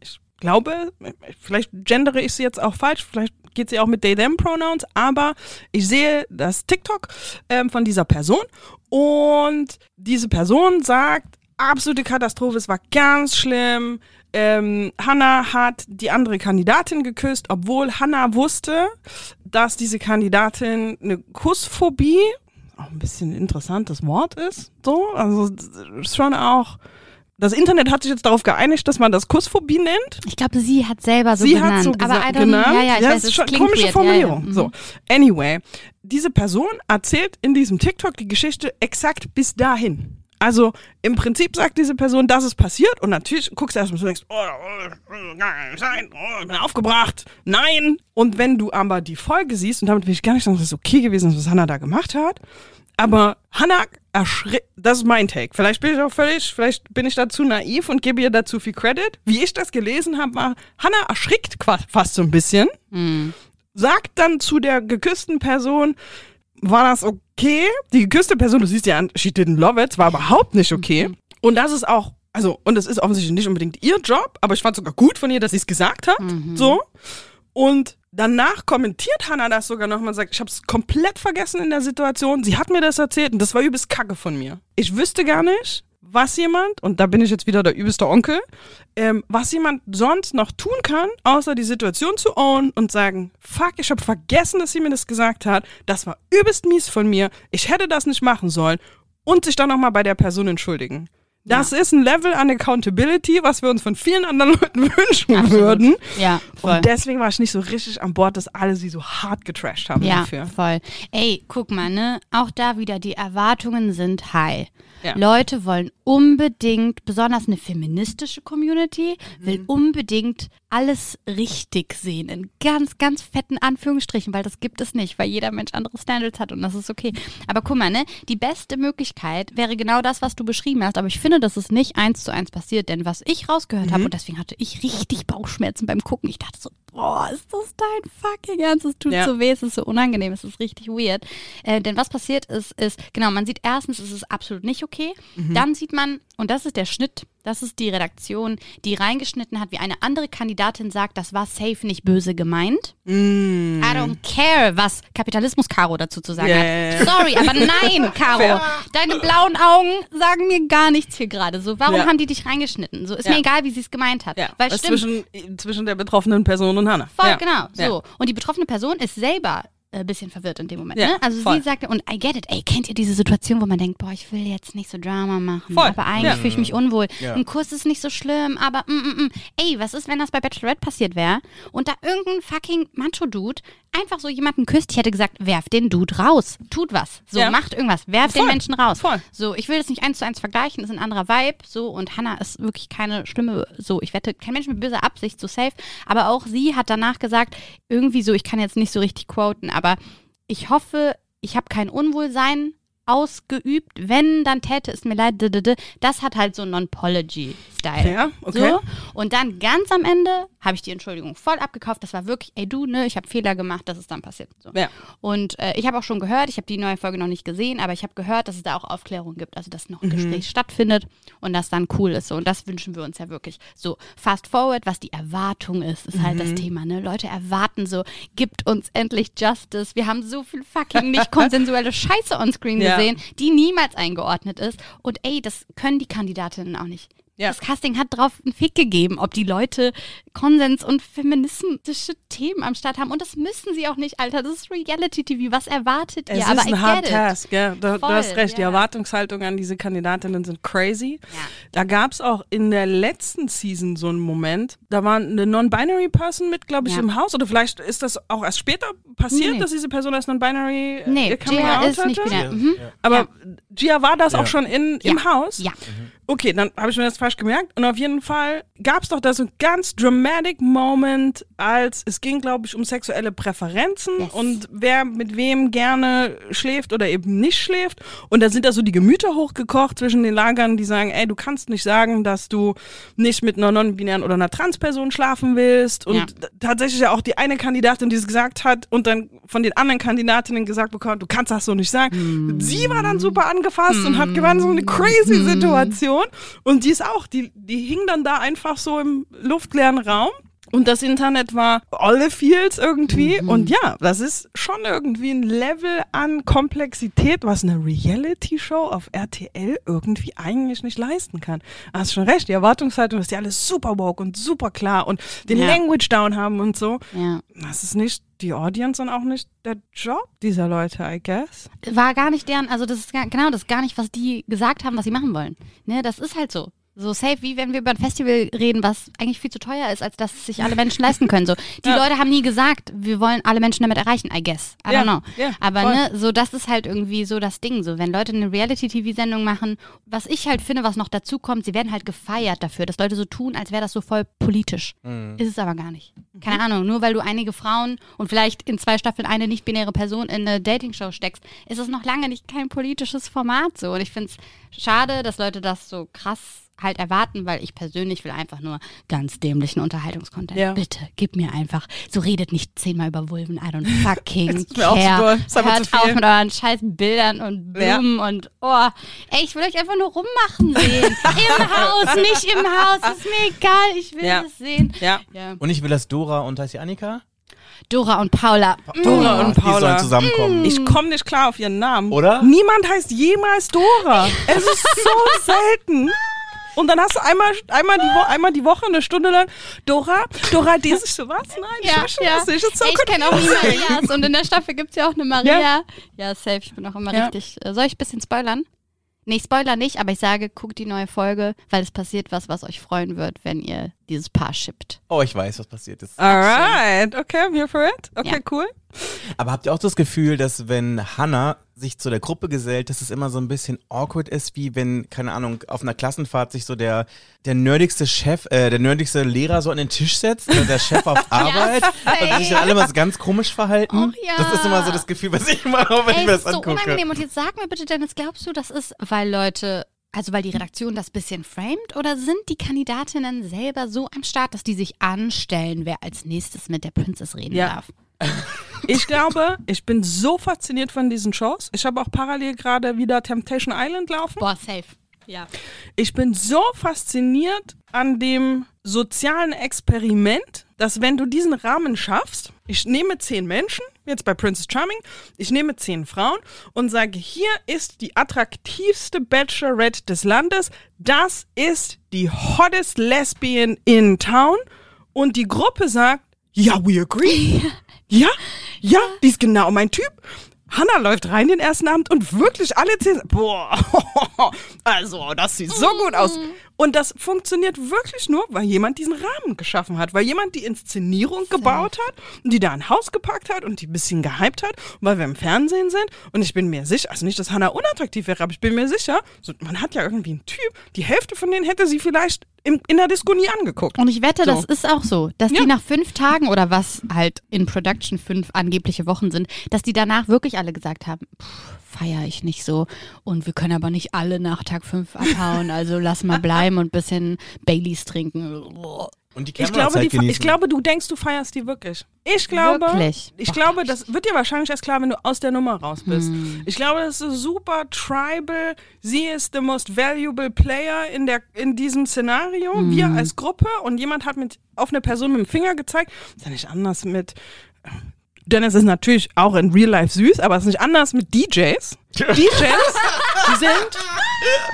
ich glaube, vielleicht gendere ich sie jetzt auch falsch, vielleicht geht sie auch mit they, them Pronouns, aber ich sehe das TikTok ähm, von dieser Person und diese Person sagt, absolute Katastrophe, es war ganz schlimm. Ähm, Hannah hat die andere Kandidatin geküsst, obwohl Hannah wusste, dass diese Kandidatin eine Kussphobie, auch ein bisschen ein interessantes Wort ist, so, also das ist schon auch das Internet hat sich jetzt darauf geeinigt, dass man das Kussphobie nennt. Ich glaube, sie hat selber so Sie genannt. hat so aber gesagt, I don't, genannt. Ja, ja, ich das weiß, ist es schon komische weird. Formulierung. Ja, ja. So, anyway, diese Person erzählt in diesem TikTok die Geschichte exakt bis dahin. Also im Prinzip sagt diese Person, dass es passiert und natürlich guckst du erstmal so und denkst, oh, nein, nein, oh, ich bin aufgebracht, nein. Und wenn du aber die Folge siehst, und damit will ich gar nicht sagen, dass es okay gewesen ist, was Hannah da gemacht hat, aber Hannah erschrickt, das ist mein Take. Vielleicht bin ich auch völlig, vielleicht bin ich dazu naiv und gebe ihr dazu viel Credit. Wie ich das gelesen habe, war, Hannah erschrickt fast so ein bisschen, sagt dann zu der geküssten Person, war das okay? Die geküsste Person, du siehst ja an, she didn't love it, war überhaupt nicht okay. Und das ist auch, also, und es ist offensichtlich nicht unbedingt ihr Job, aber ich fand sogar gut von ihr, dass sie es gesagt hat. So. Und danach kommentiert Hannah das sogar nochmal und sagt, ich habe es komplett vergessen in der Situation. Sie hat mir das erzählt und das war übelst kacke von mir. Ich wüsste gar nicht, was jemand, und da bin ich jetzt wieder der übelste Onkel, ähm, was jemand sonst noch tun kann, außer die Situation zu own und sagen, fuck, ich habe vergessen, dass sie mir das gesagt hat. Das war übelst mies von mir. Ich hätte das nicht machen sollen. Und sich dann nochmal bei der Person entschuldigen. Das ist ein Level an Accountability, was wir uns von vielen anderen <laughs> Leuten wünschen Absolut. würden. Ja, voll. Und deswegen war ich nicht so richtig an Bord, dass alle sie so hart getrashed haben Ja, dafür. voll. Ey, guck mal, ne? Auch da wieder, die Erwartungen sind high. Ja. Leute wollen unbedingt, besonders eine feministische Community, will Mhm. unbedingt alles richtig sehen. In ganz, ganz fetten Anführungsstrichen, weil das gibt es nicht, weil jeder Mensch andere Standards hat und das ist okay. Aber guck mal, ne? Die beste Möglichkeit wäre genau das, was du beschrieben hast. Aber ich finde, dass es nicht eins zu eins passiert, denn was ich rausgehört Mhm. habe, und deswegen hatte ich richtig Bauchschmerzen beim Gucken. Ich dachte so, boah, ist das dein fucking Ernst? Es tut Ja. so weh, es ist so unangenehm, es ist richtig weird. Äh, denn was passiert ist, ist, genau, man sieht erstens, es ist absolut nicht okay. Mhm. Dann sieht man, und das ist der Schnitt, das ist die Redaktion, die reingeschnitten hat, wie eine andere Kandidatin sagt, das war safe nicht böse gemeint. Mm. I don't care, was Kapitalismus Caro dazu zu sagen Yeah. hat. Sorry, aber <laughs> nein, Caro. Deine blauen Augen sagen mir gar nichts hier gerade. So, warum Ja. haben die dich reingeschnitten? So, ist Ja. mir egal, wie sie es gemeint hat. Ja, Weil was stimmt, zwischen, zwischen der betroffenen Person und Hannah. Voll, ja. genau. Ja. So. Und die betroffene Person ist selber ein bisschen verwirrt in dem Moment. Ja, ne? Also voll. sie sagte, und I get it, ey, kennt ihr diese Situation, wo man denkt, boah, ich will jetzt nicht so Drama machen, Voll, aber eigentlich ja. fühle ich mich unwohl. Ja. Ein Kuss ist nicht so schlimm, aber mm, mm, mm. ey, was ist, wenn das bei Bachelorette passiert wäre und da irgendein fucking Macho-Dude einfach so jemanden küsst? Ich hätte gesagt, werf den Dude raus, tut was, so, Ja. macht irgendwas, werf den Voll, Menschen raus. voll. So, ich will das nicht eins zu eins vergleichen, ist ein anderer Vibe, so, und Hannah ist wirklich keine schlimme, so, ich wette, kein Mensch mit böser Absicht, so safe, aber auch sie hat danach gesagt, irgendwie so, ich kann jetzt nicht so richtig quoten, aber ich hoffe, ich habe kein Unwohlsein ausgeübt. Wenn, dann täte es mir leid. Das hat halt so einen Non-Pology-Style. Ja, okay. So. Und dann ganz am Ende habe ich die Entschuldigung voll abgekauft. Das war wirklich, ey du, ne, ich habe Fehler gemacht, das ist dann passiert. So. Ja. Und äh, ich habe auch schon gehört, ich habe die neue Folge noch nicht gesehen, aber ich habe gehört, dass es da auch Aufklärung gibt, also dass noch ein Gespräch stattfindet und das dann cool ist. So. Und das wünschen wir uns ja wirklich. So, fast forward, was die Erwartung ist, ist halt das Thema. Ne? Leute erwarten so, gibt uns endlich Justice. Wir haben so viel fucking nicht konsensuelle Scheiße onscreen Ja. Gesehen, die niemals eingeordnet ist. Und ey, das können die Kandidatinnen auch nicht. Ja. Das Casting hat drauf einen Fick gegeben, ob die Leute Konsens und feministische Themen am Start haben. Und das müssen sie auch nicht, Alter. Das ist Reality-TV. Was erwartet Es ihr? ist Aber ein hard task, ja. Du, du Voll, hast recht, die ja. Erwartungshaltung an diese Kandidatinnen sind crazy. Ja. Da gab es auch in der letzten Season so einen Moment, da war eine Non-Binary Person mit, glaube ich, Ja. im Haus. Oder vielleicht ist das auch erst später passiert, Nee. dass diese Person als Non-Binary äh, Nee, Gia ist nicht hatte. wieder. Mhm. Aber Gia war das Ja. auch schon in, im. Haus? Ja. Okay, dann habe ich mir das falsch gemerkt. Und auf jeden Fall gab es doch da so ein ganz dramatic Moment, als es ging, glaube ich, um sexuelle Präferenzen Yes. und wer mit wem gerne schläft oder eben nicht schläft. Und da sind da so die Gemüter hochgekocht zwischen den Lagern, die sagen, ey, du kannst nicht sagen, dass du nicht mit einer non-binären oder einer Transperson schlafen willst. Und Ja. tatsächlich ja auch die eine Kandidatin, die es gesagt hat und dann von den anderen Kandidatinnen gesagt bekommen, du kannst das so nicht sagen. Sie war dann super angefasst und hat gewann so eine crazy Situation. Und die ist auch, die, die hing dann da einfach so im luftleeren Raum. Und das Internet war alle Fields irgendwie. Und ja, das ist schon irgendwie ein Level an Komplexität, was eine Reality-Show auf RTL irgendwie eigentlich nicht leisten kann. Hast schon recht, die Erwartungshaltung, dass die alles super woke und super klar und den Ja. Language down haben und so. Ja. Das ist nicht die Audience und auch nicht der Job dieser Leute, I guess. War gar nicht deren, also das ist gar, genau, das ist gar nicht, was die gesagt haben, was sie machen wollen. Ne, das ist halt so. So safe, wie wenn wir über ein Festival reden, was eigentlich viel zu teuer ist, als dass es sich alle Menschen leisten können. So, die <laughs> Ja. Leute haben nie gesagt, wir wollen alle Menschen damit erreichen, I guess. I Ja, don't know. ja, Aber voll. ne, so das ist halt irgendwie so das Ding. So, wenn Leute eine Reality-TV-Sendung machen, was ich halt finde, was noch dazu kommt, sie werden halt gefeiert dafür, dass Leute so tun, als wäre das so voll politisch. Ist es aber gar nicht. Keine Ahnung, nur weil du einige Frauen und vielleicht in zwei Staffeln eine nicht-binäre Person in eine Dating-Show steckst, ist es noch lange nicht kein politisches Format so. Und ich finde es schade, dass Leute das so krass halt erwarten, weil ich persönlich will einfach nur ganz dämlichen Unterhaltungskontent. Ja. Bitte, gib mir einfach. So redet nicht zehnmal über Vulven. I don't <laughs> fucking Das ist mir auch zu care. Das ist aber Hört auf mit euren scheiß Bildern und Ja. Blumen und oh. Ey, ich will euch einfach nur rummachen sehen. Im <laughs> Haus, nicht im Haus. Ist mir egal. Ich will Ja. es sehen. Ja. Ja. Und ich will, dass Dora und heißt die Annika? Dora und Paula. Dora Ah, und Die sollen Paula. zusammenkommen. Ich komme nicht klar auf ihren Namen. Oder? Niemand heißt jemals Dora. <laughs> Es ist so selten. Und dann hast du einmal, einmal, die, Wo einmal die Woche, eine Stunde lang, Dora, Dora, die ist so was? Nein, ich Ja, verstehe ja. das nicht. Das ist so ich kenne auch die. Marias <laughs> und in der Staffel gibt es ja auch eine Maria. Ja. Ja, safe. Ich bin auch immer Ja. richtig. Äh, soll ich ein bisschen spoilern? Nee, Spoiler nicht, aber ich sage, guckt die neue Folge, weil es passiert was, was euch freuen wird, wenn ihr dieses Paar shippt. Oh, ich weiß, was passiert ist. Alright, okay, I'm here for it. Okay, Ja. cool. Aber habt ihr auch das Gefühl, dass wenn Hannah sich zu der Gruppe gesellt, dass es immer so ein bisschen awkward ist, wie wenn, keine Ahnung, auf einer Klassenfahrt sich so der, der nerdigste Chef, äh, der nerdigste Lehrer so an den Tisch setzt, oder der Chef auf <laughs> Arbeit und sich dann alle mal so ganz komisch verhalten? Och, ja. Das ist immer so das Gefühl, was ich immer habe, wenn ich Ey, mir das das ist so angucke. unangenehm. Und jetzt sag mir bitte, Dennis, glaubst du, das ist, weil Leute, also weil die Redaktion das bisschen framed oder sind die Kandidatinnen selber so am Start, dass die sich anstellen, wer als nächstes mit der Princess reden Ja. darf? Ich glaube, ich bin so fasziniert von diesen Shows. Ich habe auch parallel gerade wieder Temptation Island laufen. Boah, safe. Ja. Ich bin so fasziniert an dem sozialen Experiment, dass wenn du diesen Rahmen schaffst, ich nehme zehn Menschen, jetzt bei Princess Charming, ich nehme zehn Frauen und sage, hier ist die attraktivste Bachelorette des Landes, das ist die hottest Lesbian in town und die Gruppe sagt, ja, we agree. <laughs> Ja, ja, die ist genau mein Typ. Hannah läuft rein den ersten Abend und wirklich alle zehn, boah, <laughs> also das sieht so gut aus. Und das funktioniert wirklich nur, weil jemand diesen Rahmen geschaffen hat, weil jemand die Inszenierung gebaut hat und die da ein Haus gepackt hat und die ein bisschen gehypt hat, weil wir im Fernsehen sind. Und ich bin mir sicher, also nicht, dass Hannah unattraktiv wäre, aber ich bin mir sicher, so, man hat ja irgendwie einen Typ, die Hälfte von denen hätte sie vielleicht im, in der Disco nie angeguckt. Und ich wette, So. das ist auch so, dass Ja. die nach fünf Tagen oder was halt in Production fünf angebliche Wochen sind, dass die danach wirklich alle gesagt haben, pff, feiere ich nicht so. Und wir können aber nicht alle nach Tag 5 abhauen, also lass mal bleiben und ein bisschen Baileys trinken. Und die Ich glaube, die, ich glaube, du denkst, du feierst die wirklich. Ich glaube, Wirklich? ich glaube, das wird dir wahrscheinlich erst klar, wenn du aus der Nummer raus bist. Hm. Ich glaube, das ist super tribal. Sie ist the most valuable player in der in diesem Szenario. Hm. Wir als Gruppe und jemand hat mit auf eine Person mit dem Finger gezeigt. Ist ja nicht anders mit. Dennis ist natürlich auch in Real Life süß, aber es ist nicht anders mit DJs. DJs sind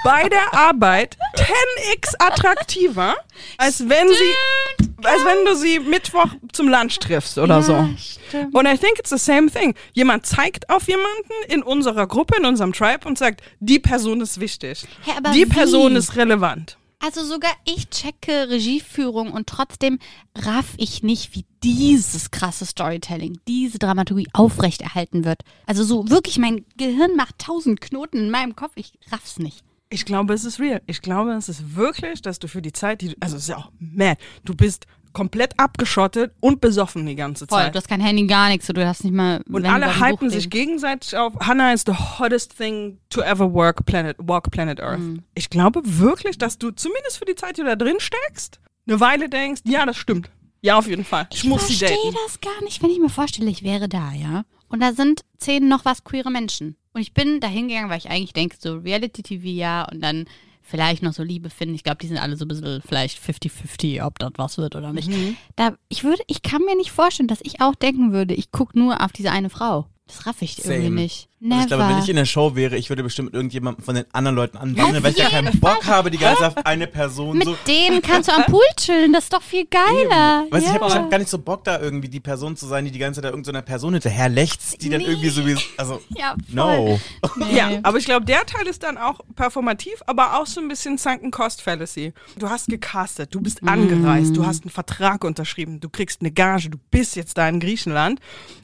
bei der Arbeit 10x attraktiver, als wenn sie, als wenn du sie Mittwoch zum Lunch triffst oder so. stimmt. Und I think it's the same thing. Jemand zeigt auf jemanden in unserer Gruppe, in unserem Tribe und sagt, die Person ist wichtig. Aber die wie? Person ist relevant. Also sogar ich checke Regieführung und trotzdem raff ich nicht, wie dieses krasse Storytelling, diese Dramaturgie aufrechterhalten wird. Also so wirklich, mein Gehirn macht tausend Knoten in meinem Kopf, ich raff's nicht. Ich glaube, es ist real. Ich glaube, es ist wirklich, dass du für die Zeit, die du, also es ist ja auch mad, du bist komplett abgeschottet und besoffen die ganze Voll, Zeit. du hast kein Handy, gar nichts, du hast nicht mal. Und alle hypen sich gegenseitig auf. Hannah is the hottest thing to ever work planet, walk planet Earth. Mhm. Ich glaube wirklich, dass du zumindest für die Zeit, die du da drin steckst, eine Weile denkst, ja, das stimmt. Ja, auf jeden Fall. Ich, Ich muss sie verstehe daten. das gar nicht, wenn ich mir vorstelle, ich wäre da, ja. Und da sind zehn noch was queere Menschen. Und ich bin da hingegangen, weil ich eigentlich denke, so Reality-TV, ja, und dann vielleicht noch so Liebe finden. Ich glaube, die sind alle so ein bisschen vielleicht 50-50, ob das was wird oder nicht. Mhm. Da, ich würde, ich kann mir nicht vorstellen, dass ich auch denken würde, ich gucke nur auf diese eine Frau. Das raff ich irgendwie Same. Nicht. Also Never. ich glaube, wenn ich in der Show wäre, ich würde bestimmt mit irgendjemandem von den anderen Leuten anbandeln, weil ich ja keinen Bock habe, die ganze Zeit auf eine Person Mit so. denen kannst du am Pool chillen, das ist doch viel geiler. Weißt ja. ich habe hab gar nicht so Bock, da irgendwie die Person zu sein, die die ganze Zeit da irgendeiner Person hinterher lächzt, die dann Nee. irgendwie so wie. Also, ja, no. Nee. Ja, aber ich glaube, der Teil ist dann auch performativ, aber auch so ein bisschen Sunken Cost Fallacy. Du hast gecastet, du bist angereist, du hast einen Vertrag unterschrieben, du kriegst eine Gage, du bist jetzt da in Griechenland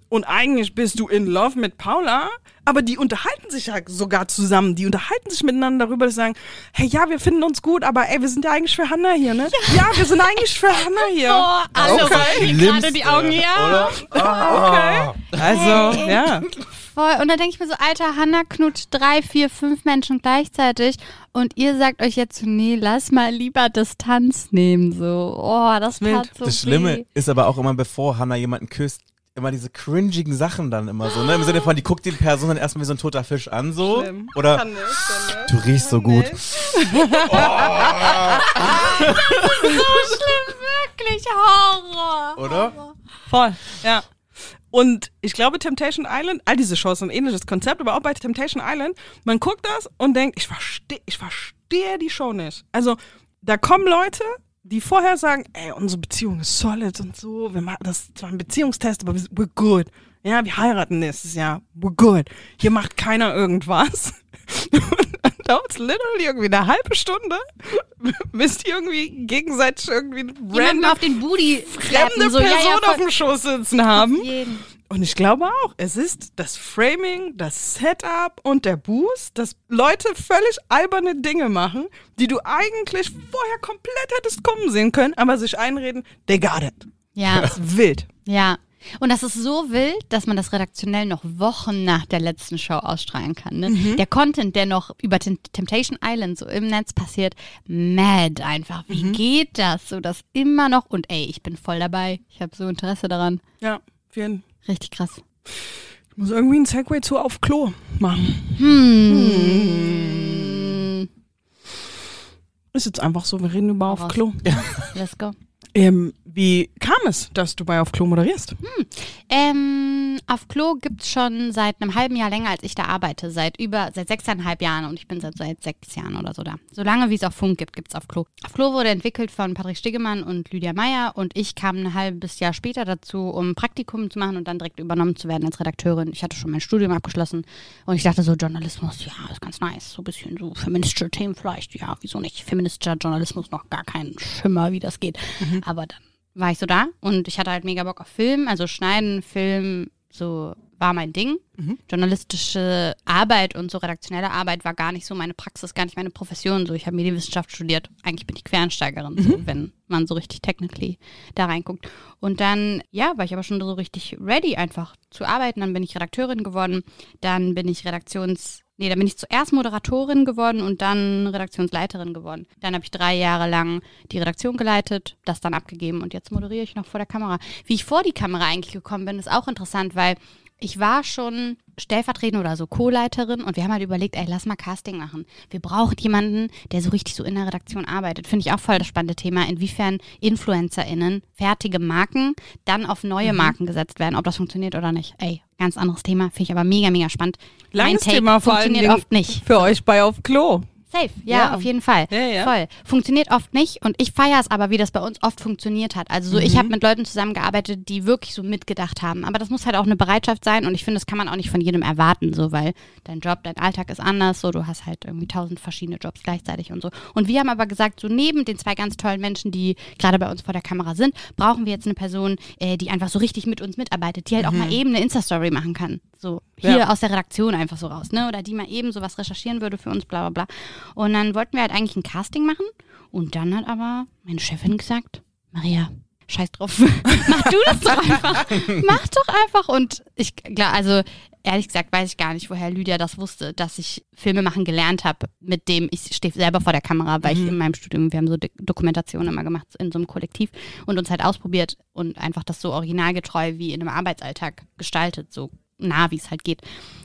und eigentlich bist du in Love mit Paula, aber die unterhalten sich ja sogar zusammen, die unterhalten sich miteinander darüber, dass sie sagen, hey, ja, wir finden uns gut, aber ey, wir sind ja eigentlich für Hannah hier, ne? Ja, wir sind eigentlich für Hannah hier. Oh, rollen mir gerade die Augen, ja. Oder? Okay. Also, ja. Voll. Und dann denke ich mir so, alter, Hannah knutscht drei, vier, fünf Menschen gleichzeitig und ihr sagt euch jetzt, so, nee, lass mal lieber Distanz nehmen. So, oh, das Wild. so Das Schlimme weh. ist aber auch immer, bevor Hannah jemanden küsst, immer diese cringigen Sachen dann immer so, ne? Im Sinne von, die guckt die Person dann erstmal wie so ein toter Fisch an, so. Schlimm. Oder Kann nicht, kann nicht. du riechst so gut. <laughs> so schlimm, wirklich Horror. Oder? Voll, ja. Und ich glaube, Temptation Island, all diese Shows sind ein ähnliches Konzept, aber auch bei Temptation Island, man guckt das und denkt, ich verstehe ich verstehe die Show nicht. Also, da kommen Leute, die vorher sagen, ey, unsere Beziehung ist solid und so, wir machen das zwar ein Beziehungstest, aber wir sind- we're good. Ja, wir heiraten nächstes Jahr. We're good. Hier macht keiner irgendwas. <laughs> Und dann dauert es literally irgendwie eine halbe Stunde, <laughs> bis die irgendwie gegenseitig irgendwie Jemanden random auf den Booty fremde klappen, so, ja, Person ja, auf voll. dem Schoß sitzen haben. Jeden. Und ich glaube auch, es ist das Framing, das Setup und der Boost, dass Leute völlig alberne Dinge machen, die du eigentlich vorher komplett hättest kommen sehen können, aber sich einreden, they got it. Ja, Das ist wild. ja. Und das ist so wild, dass man das redaktionell noch Wochen nach der letzten Show ausstrahlen kann. Ne? Mhm. Der Content, der noch über Tem- Temptation Island so im Netz passiert, mad einfach. Wie Mhm. geht das? So das immer noch. Und ey, ich bin voll dabei. Ich habe so Interesse daran. Ja, auf jeden Richtig krass. Ich muss irgendwie einen Segway zu auf Klo machen. Hm. Ist jetzt einfach so, wir reden über auf. Klo. Let's go. Ähm, wie kam es, dass du bei auf Klo moderierst? Ähm, auf Klo gibt's schon seit einem halben Jahr länger, als ich da arbeite. Seit über, seit sechseinhalb Jahren und ich bin seit, seit sechs Jahren oder so da. So lange wie es auch Funk gibt, gibt's auf Klo. Auf Klo wurde entwickelt von Patrick Stegemann und Lydia Meyer und ich kam ein halbes Jahr später dazu, um Praktikum zu machen und dann direkt übernommen zu werden als Redakteurin. Ich hatte schon mein Studium abgeschlossen und ich dachte so, Journalismus, ja, ist ganz nice. So ein bisschen so feministische Themen vielleicht, ja, wieso nicht? Feministischer Journalismus, noch gar keinen Schimmer, wie das geht. Aber dann war ich so da und ich hatte halt mega Bock auf Film, also Schneiden, Film, so war mein Ding. Journalistische Arbeit und so redaktionelle Arbeit war gar nicht so meine Praxis, gar nicht meine Profession. So, ich habe Medienwissenschaft studiert. Eigentlich bin ich Quereinsteigerin, so, wenn man so richtig technically da reinguckt. Und dann, ja, war ich aber schon so richtig ready, einfach zu arbeiten. Dann bin ich Redakteurin geworden. Dann bin ich Redaktions Nee, dann bin ich zuerst Moderatorin geworden und dann Redaktionsleiterin geworden. Dann habe ich drei Jahre lang die Redaktion geleitet, das dann abgegeben und jetzt moderiere ich noch vor der Kamera. Wie ich vor die Kamera eigentlich gekommen bin, ist auch interessant, weil ich war schon stellvertretend oder so Co-Leiterin und wir haben halt überlegt, ey, lass mal Casting machen. Wir brauchen jemanden, der so richtig so in der Redaktion arbeitet. Finde ich auch voll das spannende Thema, inwiefern InfluencerInnen fertige Marken dann auf neue Marken gesetzt werden, ob das funktioniert oder nicht. Ey, ganz anderes Thema, finde ich aber mega, mega spannend. Langes mein Take Thema vor funktioniert oft nicht. für euch bei Auf Klo. Safe, ja, Ja. auf jeden Fall. Ja, ja. Voll. Funktioniert oft nicht und ich feiere es aber, wie das bei uns oft funktioniert hat. Also so, Mhm. ich habe mit Leuten zusammengearbeitet, die wirklich so mitgedacht haben. Aber das muss halt auch eine Bereitschaft sein und ich finde, das kann man auch nicht von jedem erwarten, so, weil dein Job, dein Alltag ist anders, so, du hast halt irgendwie tausend verschiedene Jobs gleichzeitig und so. Und wir haben aber gesagt, so neben den zwei ganz tollen Menschen, die gerade bei uns vor der Kamera sind, brauchen wir jetzt eine Person, äh, die einfach so richtig mit uns mitarbeitet, die halt auch mal eben eine Insta-Story machen kann. So, hier Mhm. Ja. aus der Redaktion einfach so raus, ne? Oder die mal eben sowas recherchieren würde für uns, bla bla bla. Und dann wollten wir halt eigentlich ein Casting machen. Und dann hat aber meine Chefin gesagt, Maria, scheiß drauf, <laughs> mach du das doch einfach. mach doch einfach. Und ich, klar, also ehrlich gesagt weiß ich gar nicht, woher Lydia das wusste, dass ich Filme machen gelernt habe, mit dem ich stehe selber vor der Kamera, weil ich in meinem Studium, wir haben so Di- Dokumentationen immer gemacht in so einem Kollektiv und uns halt ausprobiert und einfach das so originalgetreu wie in einem Arbeitsalltag gestaltet, so nah wie es halt geht.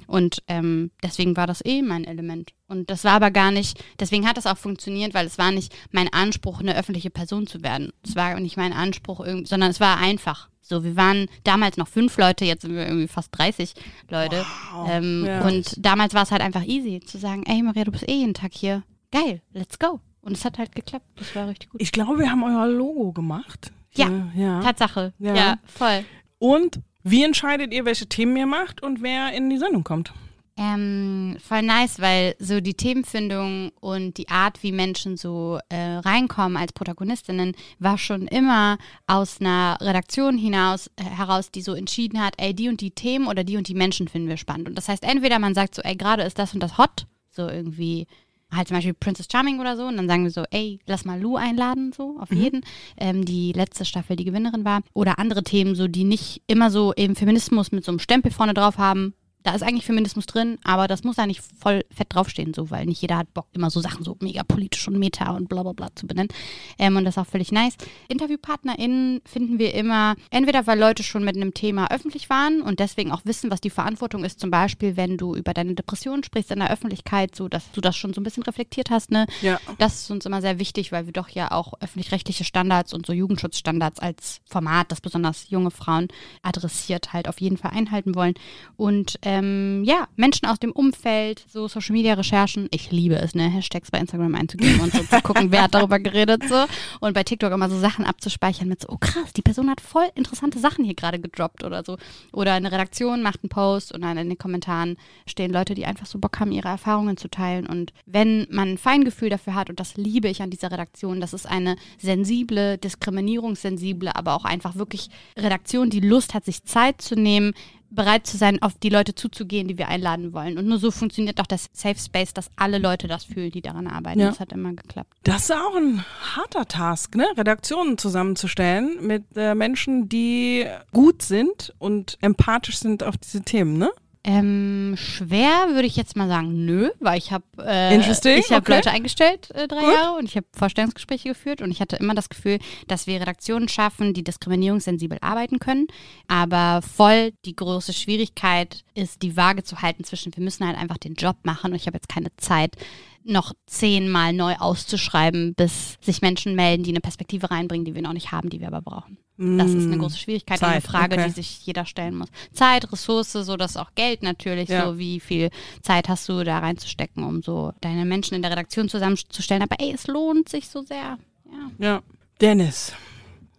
Und ähm, deswegen war das eh mein Element. Und das war aber gar nicht, deswegen hat das auch funktioniert, weil es war nicht mein Anspruch, eine öffentliche Person zu werden. Es war nicht mein Anspruch, sondern es war einfach. So, wir waren damals noch fünf Leute, jetzt sind wir irgendwie fast 30 Leute. Ähm, Ja. Und damals war es halt einfach easy zu sagen, ey Maria, du bist eh jeden Tag hier. Geil, let's go. Und es hat halt geklappt. Das war richtig gut. Ich glaube, wir haben euer Logo gemacht. Ja. ja. Tatsache. Ja. Ja. voll. Und wie entscheidet ihr, welche Themen ihr macht und wer in die Sendung kommt? Ähm, voll nice, weil so die Themenfindung und die Art, wie Menschen so äh, reinkommen als Protagonistinnen, war schon immer aus einer Redaktion hinaus äh, heraus, die so entschieden hat, ey, die und die Themen oder die und die Menschen finden wir spannend. Und das heißt, entweder man sagt so, ey, gerade ist das und das hot, so irgendwie halt zum Beispiel Princess Charming oder so, und dann sagen wir so, ey, lass mal Lou einladen, so auf jeden, ähm, die letzte Staffel die Gewinnerin war. Oder andere Themen, so die nicht immer so eben Feminismus mit so einem Stempel vorne drauf haben. Da ist eigentlich Feminismus drin, aber das muss da nicht voll fett draufstehen, so, weil nicht jeder hat Bock, immer so Sachen so mega politisch und meta und bla bla bla zu benennen. Ähm, und das ist auch völlig nice. InterviewpartnerInnen finden wir immer, entweder weil Leute schon mit einem Thema öffentlich waren und deswegen auch wissen, was die Verantwortung ist, zum Beispiel, wenn du über deine Depression sprichst in der Öffentlichkeit, so dass du das schon so ein bisschen reflektiert hast, ne? Ja. Das ist uns immer sehr wichtig, weil wir doch ja auch öffentlich-rechtliche Standards und so Jugendschutzstandards als Format, das besonders junge Frauen adressiert, halt auf jeden Fall einhalten wollen. Und ähm, ja, Menschen aus dem Umfeld, so Social Media Recherchen, ich liebe es, ne, Hashtags bei Instagram einzugeben und so zu gucken, wer hat darüber geredet so. Und bei TikTok immer so Sachen abzuspeichern mit so, oh krass, die Person hat voll interessante Sachen hier gerade gedroppt oder so. Oder eine Redaktion macht einen Post und dann in den Kommentaren stehen Leute, die einfach so Bock haben, ihre Erfahrungen zu teilen. Und wenn man ein Feingefühl dafür hat, und das liebe ich an dieser Redaktion, das ist eine sensible, diskriminierungssensible, aber auch einfach wirklich Redaktion, die Lust hat, sich Zeit zu nehmen, bereit zu sein, auf die Leute zuzugehen, die wir einladen wollen. Und nur so funktioniert doch das Safe Space, dass alle Leute das fühlen, die daran arbeiten. Ja. Das hat immer geklappt. Das ist auch ein harter Task, ne? Redaktionen zusammenzustellen mit äh, Menschen, die gut sind und empathisch sind auf diese Themen, ne? Ähm, schwer würde ich jetzt mal sagen, nö, weil ich habe äh, ich habe okay. Leute eingestellt äh, drei Gut. Jahre und ich habe Vorstellungsgespräche geführt und ich hatte immer das Gefühl, dass wir Redaktionen schaffen, die diskriminierungssensibel arbeiten können, aber voll die große Schwierigkeit ist, die Waage zu halten zwischen, wir müssen halt einfach den Job machen und ich habe jetzt keine Zeit, noch zehnmal neu auszuschreiben, bis sich Menschen melden, die eine Perspektive reinbringen, die wir noch nicht haben, die wir aber brauchen. Das ist eine große Schwierigkeit und eine Mm. Zeit, Frage, okay. die sich jeder stellen muss. Zeit, Ressource, so das ist auch Geld natürlich, Ja. so wie viel Zeit hast du da reinzustecken, um so deine Menschen in der Redaktion zusammenzustellen. Aber ey, es lohnt sich so sehr. Ja. Ja. Dennis,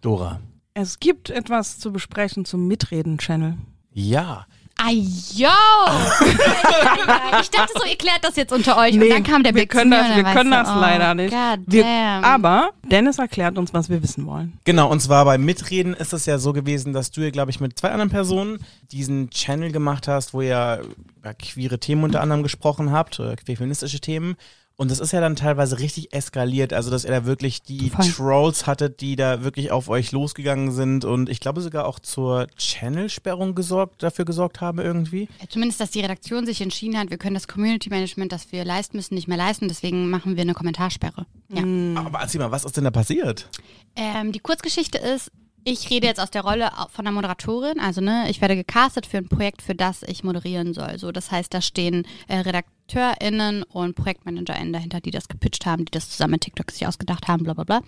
Dora. es gibt etwas zu besprechen zum Mitreden-Channel. Ja, Ah, yo! ich dachte so, ihr klärt das jetzt unter euch. und dann kam der wir Big können das, wir können das du, leider oh, nicht. God Wir, aber Dennis erklärt uns, was wir wissen wollen. Genau, und zwar beim Mitreden ist es ja so gewesen, dass du ja, glaube ich, mit zwei anderen Personen diesen Channel gemacht hast, wo ihr über queere Themen unter anderem gesprochen habt, oder queer feministische Themen. Und das ist ja dann teilweise richtig eskaliert, also dass ihr da wirklich die Voll. Trolls hattet, die da wirklich auf euch losgegangen sind und ich glaube sogar auch zur Channelsperrung gesorgt, dafür gesorgt haben irgendwie. Ja, Zumindest, dass die Redaktion sich entschieden hat, wir können das Community Management, das wir leisten müssen, nicht mehr leisten. Deswegen machen wir eine Kommentarsperre. Ja. Aber erzähl mal, was ist denn da passiert? Ähm, die Kurzgeschichte ist, ich rede jetzt aus der Rolle von der Moderatorin. Also, ne, ich werde gecastet für ein Projekt, für das ich moderieren soll. So, das heißt, da stehen äh, RedakteurInnen und ProjektmanagerInnen dahinter, die das gepitcht haben, die das zusammen mit TikTok sich ausgedacht haben, bla bla bla.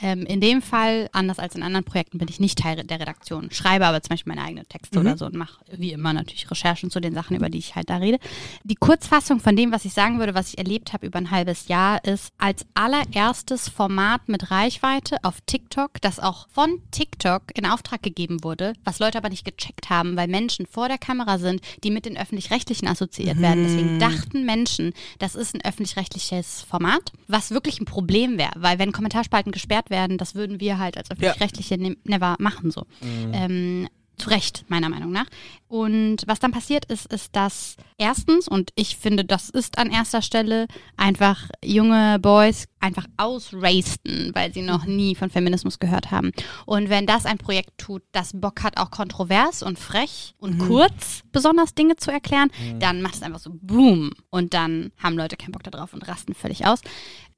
Ähm, in dem Fall, anders als in anderen Projekten, bin ich nicht Teil der Redaktion. Schreibe aber zum Beispiel meine eigenen Texte oder so und mache wie immer natürlich Recherchen zu den Sachen, über die ich halt da rede. Die Kurzfassung von dem, was ich sagen würde, was ich erlebt habe über ein halbes Jahr, ist als allererstes Format mit Reichweite auf TikTok, das auch von TikTok in Auftrag gegeben wurde, was Leute aber nicht gecheckt haben, weil Menschen vor der Kamera sind, die mit den öffentlich-rechtlichen assoziiert werden. Deswegen dachten Menschen, das ist ein öffentlich-rechtliches Format, was wirklich ein Problem wäre, weil wenn Kommentarspalten gesperrt werden, das würden wir halt als öffentlich-rechtliche ne never machen so. Ähm, zu Recht, meiner Meinung nach. Und was dann passiert ist, ist, dass erstens, und ich finde, das ist an erster Stelle, einfach junge Boys einfach ausrasten, weil sie noch nie von Feminismus gehört haben. Und wenn das ein Projekt tut, das Bock hat, auch kontrovers und frech und kurz besonders Dinge zu erklären, dann macht es einfach so Boom. Und dann haben Leute keinen Bock darauf und rasten völlig aus.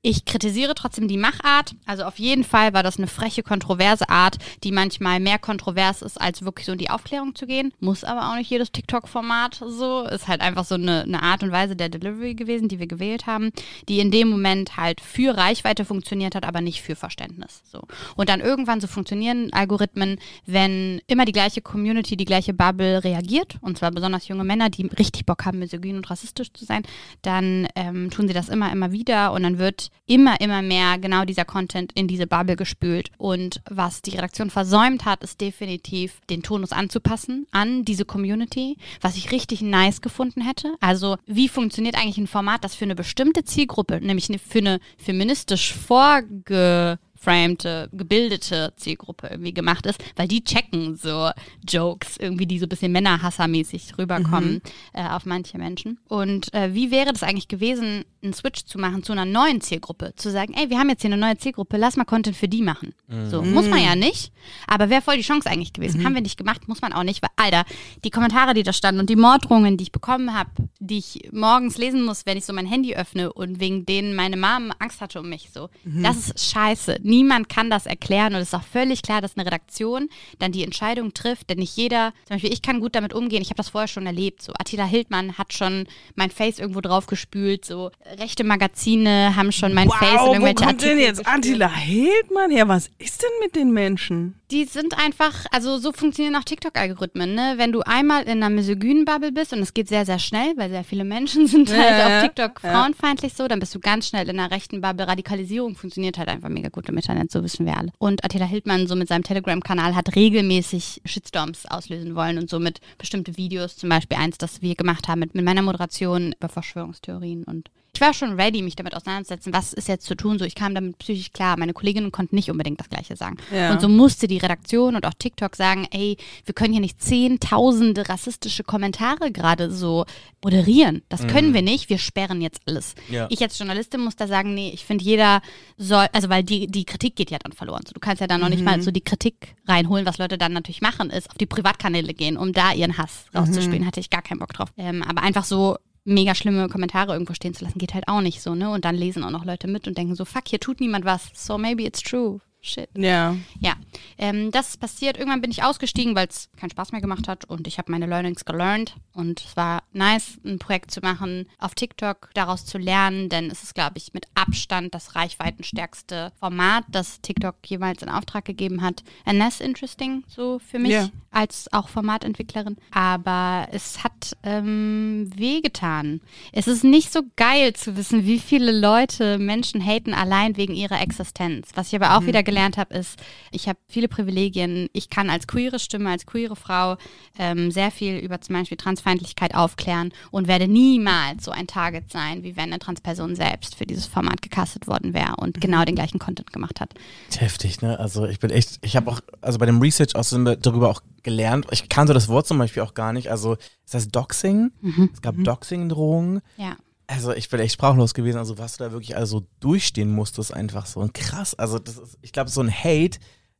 Ich kritisiere trotzdem die Machart. Also auf jeden Fall war das eine freche, kontroverse Art, die manchmal mehr kontrovers ist, als wirklich so in die Aufklärung zu gehen. Muss aber auch nicht jedes TikTok-Format so. Ist halt einfach so eine, eine Art und Weise der Delivery gewesen, die wir gewählt haben, die in dem Moment halt für Reichweite funktioniert hat, aber nicht für Verständnis. So. Und dann irgendwann so funktionieren Algorithmen, wenn immer die gleiche Community, die gleiche Bubble reagiert, und zwar besonders junge Männer, die richtig Bock haben, misogyn und rassistisch zu sein, dann ähm, tun sie das immer, immer wieder und dann wird immer, immer mehr genau dieser Content in diese Bubble gespült. Und was die Redaktion versäumt hat, ist definitiv den Tonus anzupassen an diese Community, was ich richtig nice gefunden hätte. Also wie funktioniert eigentlich ein Format, das für eine bestimmte Zielgruppe, nämlich für eine feministisch vorge framte, gebildete Zielgruppe irgendwie gemacht ist, weil die checken so Jokes irgendwie, die so ein bisschen Männerhassermäßig rüberkommen äh, auf manche Menschen. Und äh, wie wäre das eigentlich gewesen, einen Switch zu machen zu einer neuen Zielgruppe? Zu sagen, ey, wir haben jetzt hier eine neue Zielgruppe, lass mal Content für die machen. So, muss man ja nicht, aber wäre voll die Chance eigentlich gewesen. Haben wir nicht gemacht, muss man auch nicht, weil, Alter, die Kommentare, die da standen und die Morddrohungen, die ich bekommen habe, die ich morgens lesen muss, wenn ich so mein Handy öffne und wegen denen meine Mom Angst hatte um mich, so. Das ist scheiße. Niemand kann das erklären und es ist auch völlig klar, dass eine Redaktion dann die Entscheidung trifft, denn nicht jeder, zum Beispiel ich kann gut damit umgehen, ich habe das vorher schon erlebt, so Attila Hildmann hat schon mein Face irgendwo drauf gespült, so rechte Magazine haben schon mein Face in Wow, wo irgendwelche kommt denn Artikel jetzt gespült. Attila Hildmann her? Was ist denn mit den Menschen? Die sind einfach, also so funktionieren auch TikTok-Algorithmen, ne? Wenn du einmal in einer misogynen Bubble bist und es geht sehr, sehr schnell, weil sehr viele Menschen <laughs> sind Ja, halt auf TikTok ja. frauenfeindlich so, dann bist du ganz schnell in einer rechten Bubble. Radikalisierung funktioniert halt einfach mega gut im Internet, so wissen wir alle. Und Attila Hildmann so mit seinem Telegram-Kanal hat regelmäßig Shitstorms auslösen wollen und somit bestimmte Videos, zum Beispiel eins, das wir gemacht haben mit, mit meiner Moderation über Verschwörungstheorien und ich war schon ready, mich damit auseinanderzusetzen, was ist jetzt zu tun. So, ich kam damit psychisch klar. Meine Kolleginnen konnten nicht unbedingt das Gleiche sagen. Ja. Und so musste die Redaktion und auch TikTok sagen, ey, wir können hier nicht zehntausende rassistische Kommentare gerade so moderieren. Das können wir nicht. Wir sperren jetzt alles. Ja. Ich als Journalistin muss da sagen, nee, ich finde jeder soll, also weil die, die Kritik geht ja dann verloren. So, du kannst ja dann noch nicht mal so die Kritik reinholen. Was Leute dann natürlich machen, ist auf die Privatkanäle gehen, um da ihren Hass rauszuspielen. Hatte ich gar keinen Bock drauf. Ähm, aber einfach so mega schlimme Kommentare irgendwo stehen zu lassen, geht halt auch nicht so, ne? Und dann lesen auch noch Leute mit und denken so, fuck, hier tut niemand was. So maybe it's true. Shit. Ja. Ja, ähm, das ist passiert. Irgendwann bin ich ausgestiegen, weil es keinen Spaß mehr gemacht hat und ich habe meine Learnings gelernt und es war nice, ein Projekt zu machen auf TikTok, daraus zu lernen, denn es ist, glaube ich, mit Abstand das reichweitenstärkste Format, das TikTok jeweils in Auftrag gegeben hat. And that's interesting, so für mich Ja. als auch Formatentwicklerin. Aber es hat ähm, wehgetan. Es ist nicht so geil zu wissen, wie viele Leute Menschen haten allein wegen ihrer Existenz. Was ich aber auch wieder gelernt gelernt habe, ist, ich habe viele Privilegien. Ich kann als queere Stimme, als queere Frau ähm, sehr viel über zum Beispiel Transfeindlichkeit aufklären und werde niemals so ein Target sein, wie wenn eine Transperson selbst für dieses Format gecastet worden wäre und genau den gleichen Content gemacht hat. Heftig, ne? Also ich bin echt, ich habe auch, also bei dem Research auch darüber auch gelernt. Ich kannte das Wort zum Beispiel auch gar nicht. Also ist das Doxing? Es gab Doxing-Drohungen. Ja. Also ich bin echt sprachlos gewesen, also was du da wirklich also durchstehen musstest, einfach so. Und krass, also das ist, ich glaube, so ein Hate,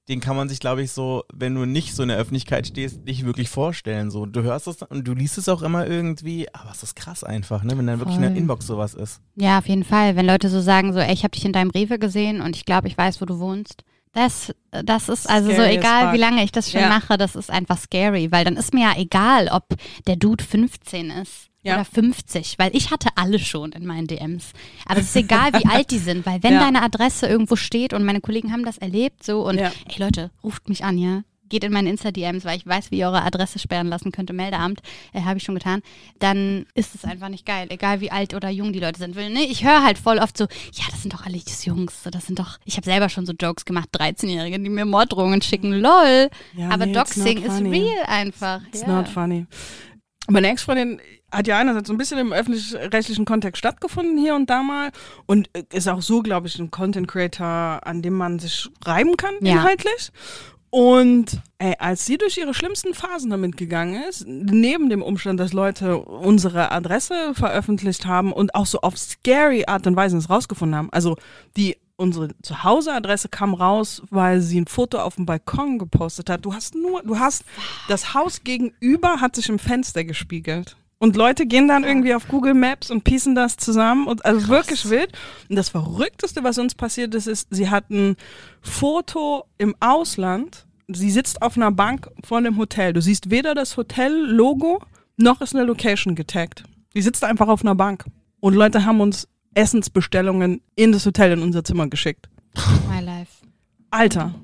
den kann man sich, glaube ich, so, wenn du nicht so in der Öffentlichkeit stehst, nicht wirklich vorstellen. So, du hörst es und du liest es auch immer irgendwie, aber es ist krass einfach, ne, wenn dann wirklich in der Voll. Inbox sowas ist. Ja, auf jeden Fall. Wenn Leute so sagen, so, ey, ich habe dich in deinem Rewe gesehen und ich glaube, ich weiß, wo du wohnst. Das, das ist also so Scary as egal, wie lange ich das schon Ja. mache, das ist einfach scary, weil dann ist mir ja egal, ob der Dude 15 ist Ja. oder 50, weil ich hatte alle schon in meinen DMs. Aber es ist egal, wie <laughs> alt die sind, weil wenn Ja. deine Adresse irgendwo steht und meine Kollegen haben das erlebt so und Ja. ey Leute, ruft mich an, ja. Geht in meine Insta-DMs, weil ich weiß, wie ihr eure Adresse sperren lassen könnt im Meldeamt. Äh, Habe ich schon getan. Dann ist es einfach nicht geil, egal wie alt oder jung die Leute sind. Weil, ne, ich höre halt voll oft so, ja, das sind doch alles Jungs. so, Das sind doch, ich habe selber schon so Jokes gemacht, 13-Jährige, die mir Morddrohungen schicken. Lol. Ja, Aber nee, Doxing ist real einfach. It's ja. not funny. Meine Ex-Freundin hat ja einerseits so ein bisschen im öffentlich-rechtlichen Kontext stattgefunden hier und da mal und äh, ist auch so, glaube ich, ein Content Creator, an dem man sich reiben kann Ja. inhaltlich. Und ey, als sie durch ihre schlimmsten Phasen damit gegangen ist, neben dem Umstand, dass Leute unsere Adresse veröffentlicht haben und auch so auf scary Art und Weise es rausgefunden haben, also die unsere Zuhauseadresse kam raus, weil sie ein Foto auf dem Balkon gepostet hat. Du hast nur, du hast das Haus gegenüber hat sich im Fenster gespiegelt. Und Leute gehen dann irgendwie auf Google Maps und piecen das zusammen und also wirklich wild. Und das Verrückteste, was uns passiert ist, ist, sie hat ein Foto im Ausland. Sie sitzt auf einer Bank vor einem Hotel. Du siehst weder das Hotel-Logo noch ist eine Location getaggt. Die sitzt einfach auf einer Bank. Und Leute haben uns Essensbestellungen in das Hotel in unser Zimmer geschickt. My life. Alter.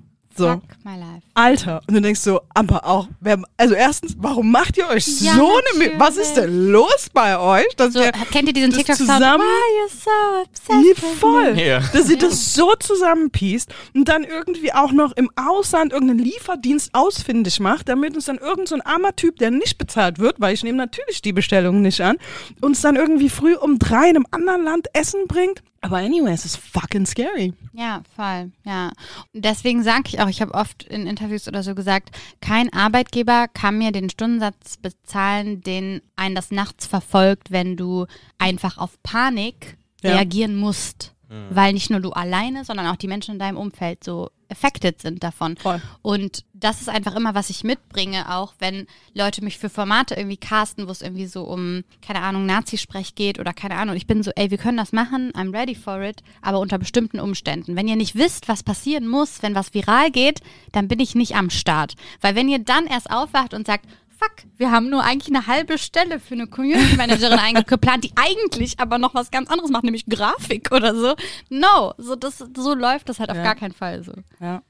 So. Fuck my life. Alter. Und du denkst so, aber auch, wer, also erstens, warum macht ihr euch Ja, so eine, was ist denn los bei euch? Dass So, wir, kennt ihr diesen das TikTok-Sound? zusammen- so obsessed voll. Ja. Dass sie das so zusammenpiest und dann irgendwie auch noch im Ausland irgendeinen Lieferdienst ausfindig macht, damit uns dann irgend so ein armer Typ, der nicht bezahlt wird, weil ich nehme natürlich die Bestellung nicht an, uns dann irgendwie früh um drei in einem anderen Land Essen bringt. Aber anyway, es ist fucking scary. Ja, voll, ja. Und deswegen sage ich auch, ich habe oft in Interviews oder so gesagt, kein Arbeitgeber kann mir den Stundensatz bezahlen, den einen das nachts verfolgt, wenn du einfach auf Panik Ja. reagieren musst. Weil nicht nur du alleine, sondern auch die Menschen in deinem Umfeld so affected sind davon. Voll. Und das ist einfach immer, was ich mitbringe, auch wenn Leute mich für Formate irgendwie casten, wo es irgendwie so um, keine Ahnung, Nazisprech geht oder keine Ahnung. Ich bin so, ey, wir können das machen, I'm ready for it, aber unter bestimmten Umständen. Wenn ihr nicht wisst, was passieren muss, wenn was viral geht, dann bin ich nicht am Start. Weil wenn ihr dann erst aufwacht und sagt, fuck, wir haben nur eigentlich eine halbe Stelle für eine Community Managerin <laughs> eingeplant, die eigentlich aber noch was ganz anderes macht, nämlich Grafik oder so. No, so, das, so läuft das halt auf Ja. gar keinen Fall so. Ja.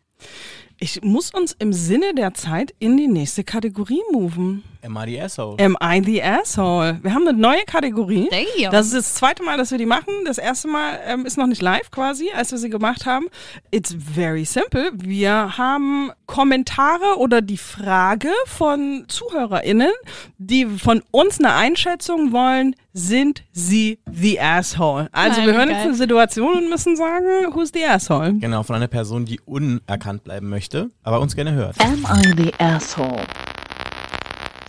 Ich muss uns im Sinne der Zeit in die nächste Kategorie moven. Am I the asshole? Am I the Asshole? Wir haben eine neue Kategorie. Damn. Das ist das zweite Mal, dass wir die machen. Das erste Mal ähm, ist noch nicht live quasi, als wir sie gemacht haben. It's very simple. Wir haben Kommentare oder die Frage von ZuhörerInnen, die von uns eine Einschätzung wollen, sind sie the Asshole? Also Nein, wir hören geil. jetzt eine Situation und müssen sagen, who's the Asshole? Genau, von einer Person, die unerkannt bleiben möchte, aber uns gerne hört. Am I the asshole?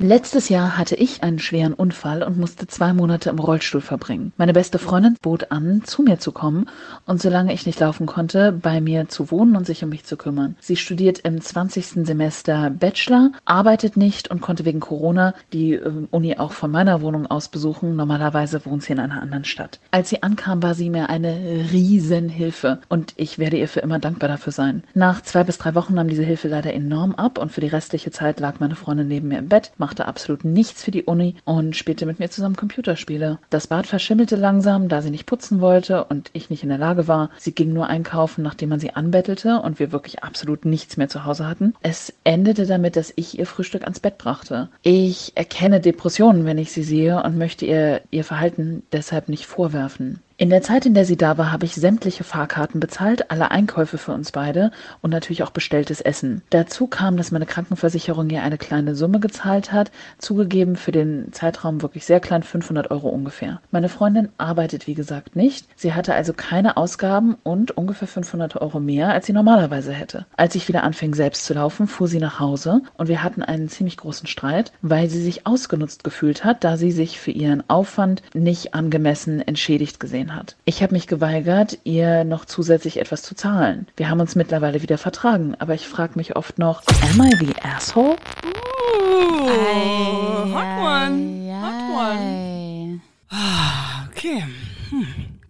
Letztes Jahr hatte ich einen schweren Unfall und musste zwei Monate im Rollstuhl verbringen. Meine beste Freundin bot an, zu mir zu kommen und solange ich nicht laufen konnte, bei mir zu wohnen und sich um mich zu kümmern. Sie studiert im 20. Semester Bachelor, arbeitet nicht und konnte wegen Corona die äh, Uni auch von meiner Wohnung aus besuchen. Normalerweise wohnt sie in einer anderen Stadt. Als sie ankam, war sie mir eine Riesenhilfe und ich werde ihr für immer dankbar dafür sein. Nach zwei bis drei Wochen nahm diese Hilfe leider enorm ab und für die restliche Zeit lag meine Freundin neben mir im Bett, machte absolut nichts für die Uni und spielte mit mir zusammen Computerspiele. Das Bad verschimmelte langsam, da sie nicht putzen wollte und ich nicht in der Lage war. Sie ging nur einkaufen, nachdem man sie anbettelte und wir wirklich absolut nichts mehr zu Hause hatten. Es endete damit, dass ich ihr Frühstück ans Bett brachte. Ich erkenne Depressionen, wenn ich sie sehe und möchte ihr ihr Verhalten deshalb nicht vorwerfen. In der Zeit, in der sie da war, habe ich sämtliche Fahrkarten bezahlt, alle Einkäufe für uns beide und natürlich auch bestelltes Essen. Dazu kam, dass meine Krankenversicherung ihr eine kleine Summe gezahlt hat, zugegeben für den Zeitraum wirklich sehr klein, 500 Euro ungefähr. Meine Freundin arbeitet wie gesagt nicht, sie hatte also keine Ausgaben und ungefähr 500 Euro mehr, als sie normalerweise hätte. Als ich wieder anfing selbst zu laufen, fuhr sie nach Hause und wir hatten einen ziemlich großen Streit, weil sie sich ausgenutzt gefühlt hat, da sie sich für ihren Aufwand nicht angemessen entschädigt gesehen hat. Ich habe mich geweigert, ihr noch zusätzlich etwas zu zahlen. Wir haben uns mittlerweile wieder vertragen, aber ich frage mich oft noch, am I the asshole? Ooh, hot one. Hot one. Okay.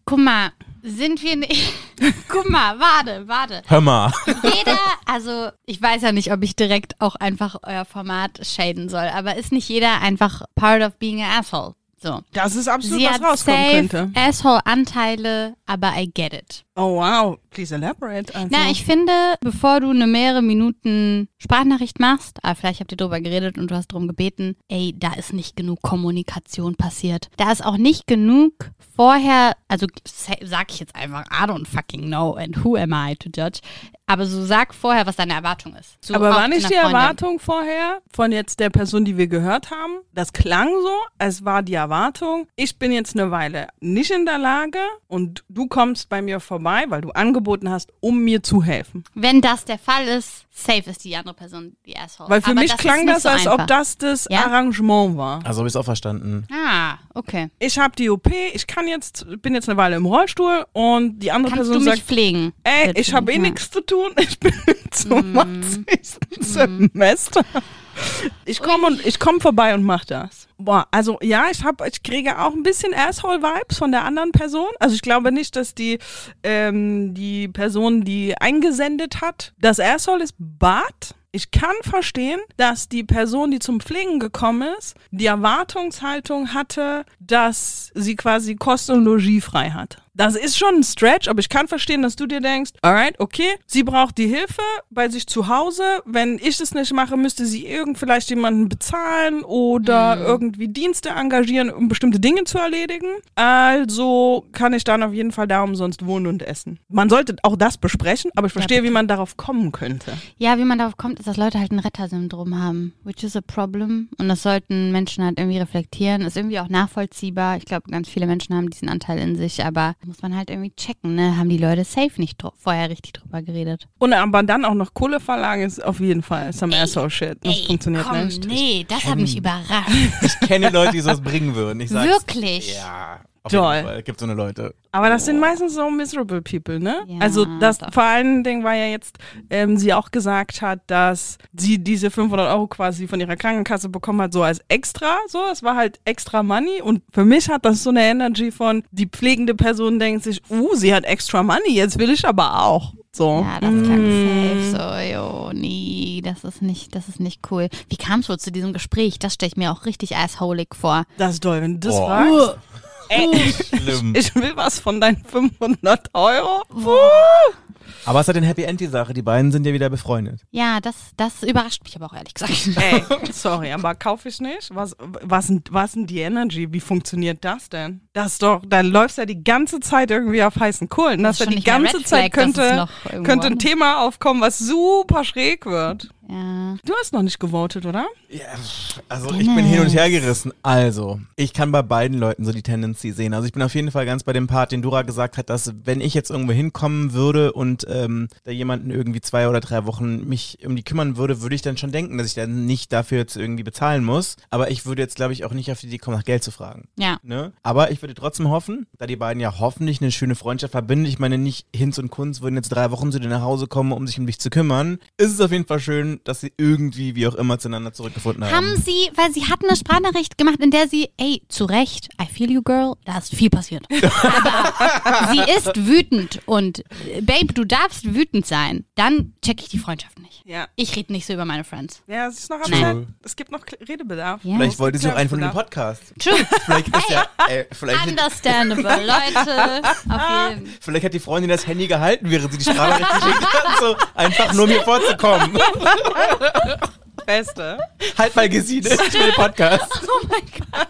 Guck mal, sind wir nicht. <laughs> Guck mal, warte, warte. Hör mal. Jeder, also ich weiß ja nicht, ob ich direkt auch einfach euer Format shaden soll, aber ist nicht jeder einfach part of being an asshole? So. Das ist absolut Sie was rauskommen safe könnte. Asshole-Anteile, aber I get it. Oh wow. Please elaborate. Also. Na, ich finde, bevor du eine mehrere Minuten Sprachnachricht machst, aber vielleicht habt ihr drüber geredet und du hast darum gebeten, ey, da ist nicht genug Kommunikation passiert. Da ist auch nicht genug vorher, also sa- sag ich jetzt einfach, I don't fucking know and who am I to judge. Aber so sag vorher, was deine Erwartung ist. So Aber war nicht die Freundin. Erwartung vorher von jetzt der Person, die wir gehört haben? Das klang so, es war die Erwartung, ich bin jetzt eine Weile nicht in der Lage und du kommst bei mir vorbei, weil du angeboten hast, um mir zu helfen. Wenn das der Fall ist, safe ist die andere Person die Asshole. Weil für Aber mich das klang das, so als einfach. ob das das Ja? Arrangement war. Also habe ich es auch verstanden. Ah, okay. Ich habe die OP, ich kann jetzt, bin jetzt eine Weile im Rollstuhl und die andere Kannst Person du mich sagt, pflegen? ey, Bitte. ich habe eh Ja. nichts zu tun, ich bin zum 20. <laughs> Semester. Ich komme und ich komme vorbei und mach das. Boah, also ja, ich habe, ich kriege auch ein bisschen Asshole-Vibes von der anderen Person. Also ich glaube nicht, dass die ähm, die Person, die eingesendet hat, das Asshole ist, but ich kann verstehen, dass die Person, die zum Pflegen gekommen ist, die Erwartungshaltung hatte, dass sie quasi Kost und Logis frei hat. Das ist schon ein Stretch, aber ich kann verstehen, dass du dir denkst, alright, okay, sie braucht die Hilfe bei sich zu Hause. Wenn ich es nicht mache, müsste sie irgend vielleicht jemanden bezahlen oder irgendwie Dienste engagieren, um bestimmte Dinge zu erledigen. Also kann ich dann auf jeden Fall da umsonst wohnen und essen. Man sollte auch das besprechen, aber ich verstehe, wie man darauf kommen könnte. Ja, wie man darauf kommt, ist, dass Leute halt ein Rettersyndrom haben, which is a problem. Und das sollten Menschen halt irgendwie reflektieren. Ist irgendwie auch nachvollziehbar. Ich glaube, ganz viele Menschen haben diesen Anteil in sich, aber muss man halt irgendwie checken, ne? Haben die Leute safe nicht dr- vorher richtig drüber geredet. Und aber dann auch noch Kohle verlangen ist auf jeden Fall some asshole shit. Das Ey, funktioniert komm, nicht. Nee, das hat mich überrascht. Ich kenne Leute, die sowas bringen würden. Ich sag's. Wirklich? Ja, auf Toll. jeden Fall. Es gibt so eine Leute. Aber das sind meistens so miserable people, ne? Ja, also das doch. vor allen Dingen war ja jetzt, ähm, sie auch gesagt hat, dass sie diese 500 Euro quasi von ihrer Krankenkasse bekommen hat, so als extra, so, es war halt extra Money und für mich hat das so eine Energy von, die pflegende Person denkt sich, uh, sie hat extra Money, jetzt will ich aber auch. So. Ja, das klang safe. So, jo, nee, das ist nicht, das ist nicht cool. Wie kam es wohl zu diesem Gespräch? Das stelle ich mir auch richtig assholig vor. Das ist toll, wenn du das Boah. fragst. Ey, Schlimm. ich will was von deinen 500 Euro. Aber es hat ein Happy End die Sache. Die beiden sind ja wieder befreundet. Ja, das, das überrascht mich aber auch ehrlich gesagt. Ey, <laughs> sorry, aber kaufe ich nicht. Was, was, was denn die Energy? Wie funktioniert das denn? Das ist doch, da läufst ja die ganze Zeit irgendwie auf heißen Kohlen. Das, Das ist ja die ganze Zeit Flag, könnte, könnte ein Thema aufkommen, was super schräg wird. Ja. Du hast noch nicht gewotet, oder? Ja, also ich bin hin und her gerissen. Also, ich kann bei beiden Leuten so die Tendency sehen. Also ich bin auf jeden Fall ganz bei dem Part, den Dora gesagt hat, dass wenn ich jetzt irgendwo hinkommen würde und ähm, da jemanden irgendwie zwei oder drei Wochen mich um die kümmern würde, würde ich dann schon denken, dass ich dann nicht dafür jetzt irgendwie bezahlen muss. Aber ich würde jetzt, glaube ich, auch nicht auf die Idee kommen, nach Geld zu fragen. Ja. Ne? Aber ich würde trotzdem hoffen, da die beiden ja hoffentlich eine schöne Freundschaft verbinden. Ich meine, nicht Hinz und Kunz würden jetzt drei Wochen zu dir nach Hause kommen, um sich um dich zu kümmern. Ist es auf jeden Fall schön, dass sie irgendwie, wie auch immer, zueinander zurückgefunden haben. Haben sie, weil sie hat eine Sprachnachricht gemacht, in der sie, ey, zu Recht, I feel you, girl, da ist viel passiert. <laughs> Aber sie ist wütend und, äh, Babe, du darfst wütend sein. Dann check ich die Freundschaft nicht. Ja. Ich rede nicht so über meine Friends. Ja, es ist noch am. Es gibt noch Redebedarf. Ja. Vielleicht wollte sie auch einen von dem. Podcast. True. Vielleicht ist ja, äh, vielleicht, Understandable, Leute. Auf jeden vielleicht hat die Freundin das Handy gehalten, während sie die Sprache geschickt hat, so einfach nur mir vorzukommen. <laughs> <laughs> Beste. halt mal Gesine, ich will den Podcast. <laughs> Oh mein Gott.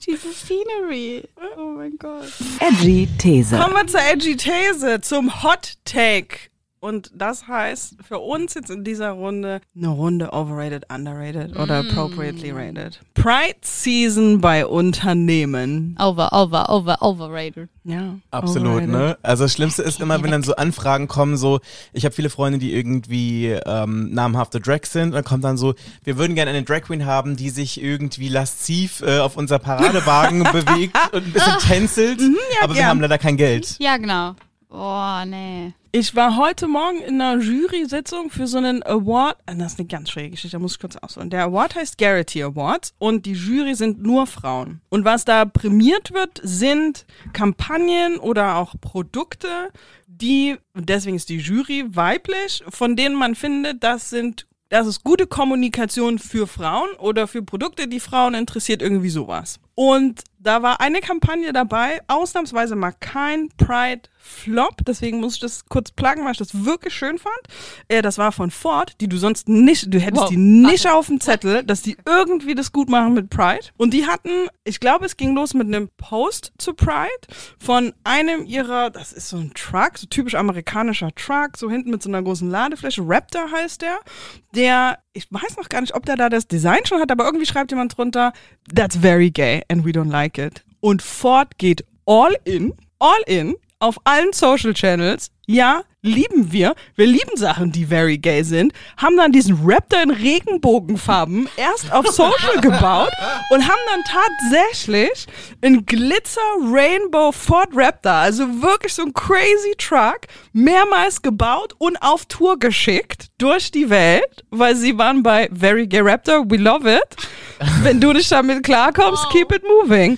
Jesus Scenery. Oh mein Gott. Edgy These. Kommen wir zur Edgy These, zum Hot Take. Und das heißt für uns jetzt in dieser Runde eine Runde overrated, underrated oder appropriately rated. Pride Season bei Unternehmen. Over, over, over, overrated. Ja. Absolut, overrated. ne? Also das Schlimmste ist immer, wenn dann so Anfragen kommen, so, ich habe viele Freunde, die irgendwie ähm, namhafte Drags sind, und dann kommt dann so, wir würden gerne eine Drag Queen haben, die sich irgendwie lasziv äh, auf unser Paradewagen <laughs> bewegt und ein bisschen tänzelt, aber wir gern. haben leider kein Geld. Ja, genau. Oh, nee. Ich war heute Morgen in einer Jury-Sitzung für so einen Award. äh, Das ist eine ganz schräge Geschichte, da muss ich kurz ausholen. Der Award heißt Garrity Awards und die Jury sind nur Frauen. Und was da prämiert wird, sind Kampagnen oder auch Produkte, die, deswegen ist die Jury weiblich, von denen man findet, das sind das ist gute Kommunikation für Frauen oder für Produkte, die Frauen interessiert, irgendwie sowas. Und da war eine Kampagne dabei, ausnahmsweise mal kein Pride Flop, deswegen muss ich das kurz pluggen, weil ich das wirklich schön fand. Äh, das war von Ford, die du sonst nicht, du hättest Wow. die nicht auf dem Zettel, dass die irgendwie das gut machen mit Pride. Und die hatten, ich glaube, es ging los mit einem Post zu Pride von einem ihrer, das ist so ein Truck, so typisch amerikanischer Truck, so hinten mit so einer großen Ladefläche, Raptor heißt der, der, ich weiß noch gar nicht, ob der da das Design schon hat, aber irgendwie schreibt jemand drunter, that's very gay and we don't like it. Und Ford geht all in, all in, auf allen Social Channels. Ja, lieben wir. Wir lieben Sachen, die very gay sind. Haben dann diesen Raptor in Regenbogenfarben erst auf Social gebaut und haben dann tatsächlich einen Glitzer Rainbow Ford Raptor, also wirklich so ein crazy Truck, mehrmals gebaut und auf Tour geschickt durch die Welt, weil sie waren bei Very Gay Raptor, we love it. Wenn du dich damit klarkommst, keep it moving.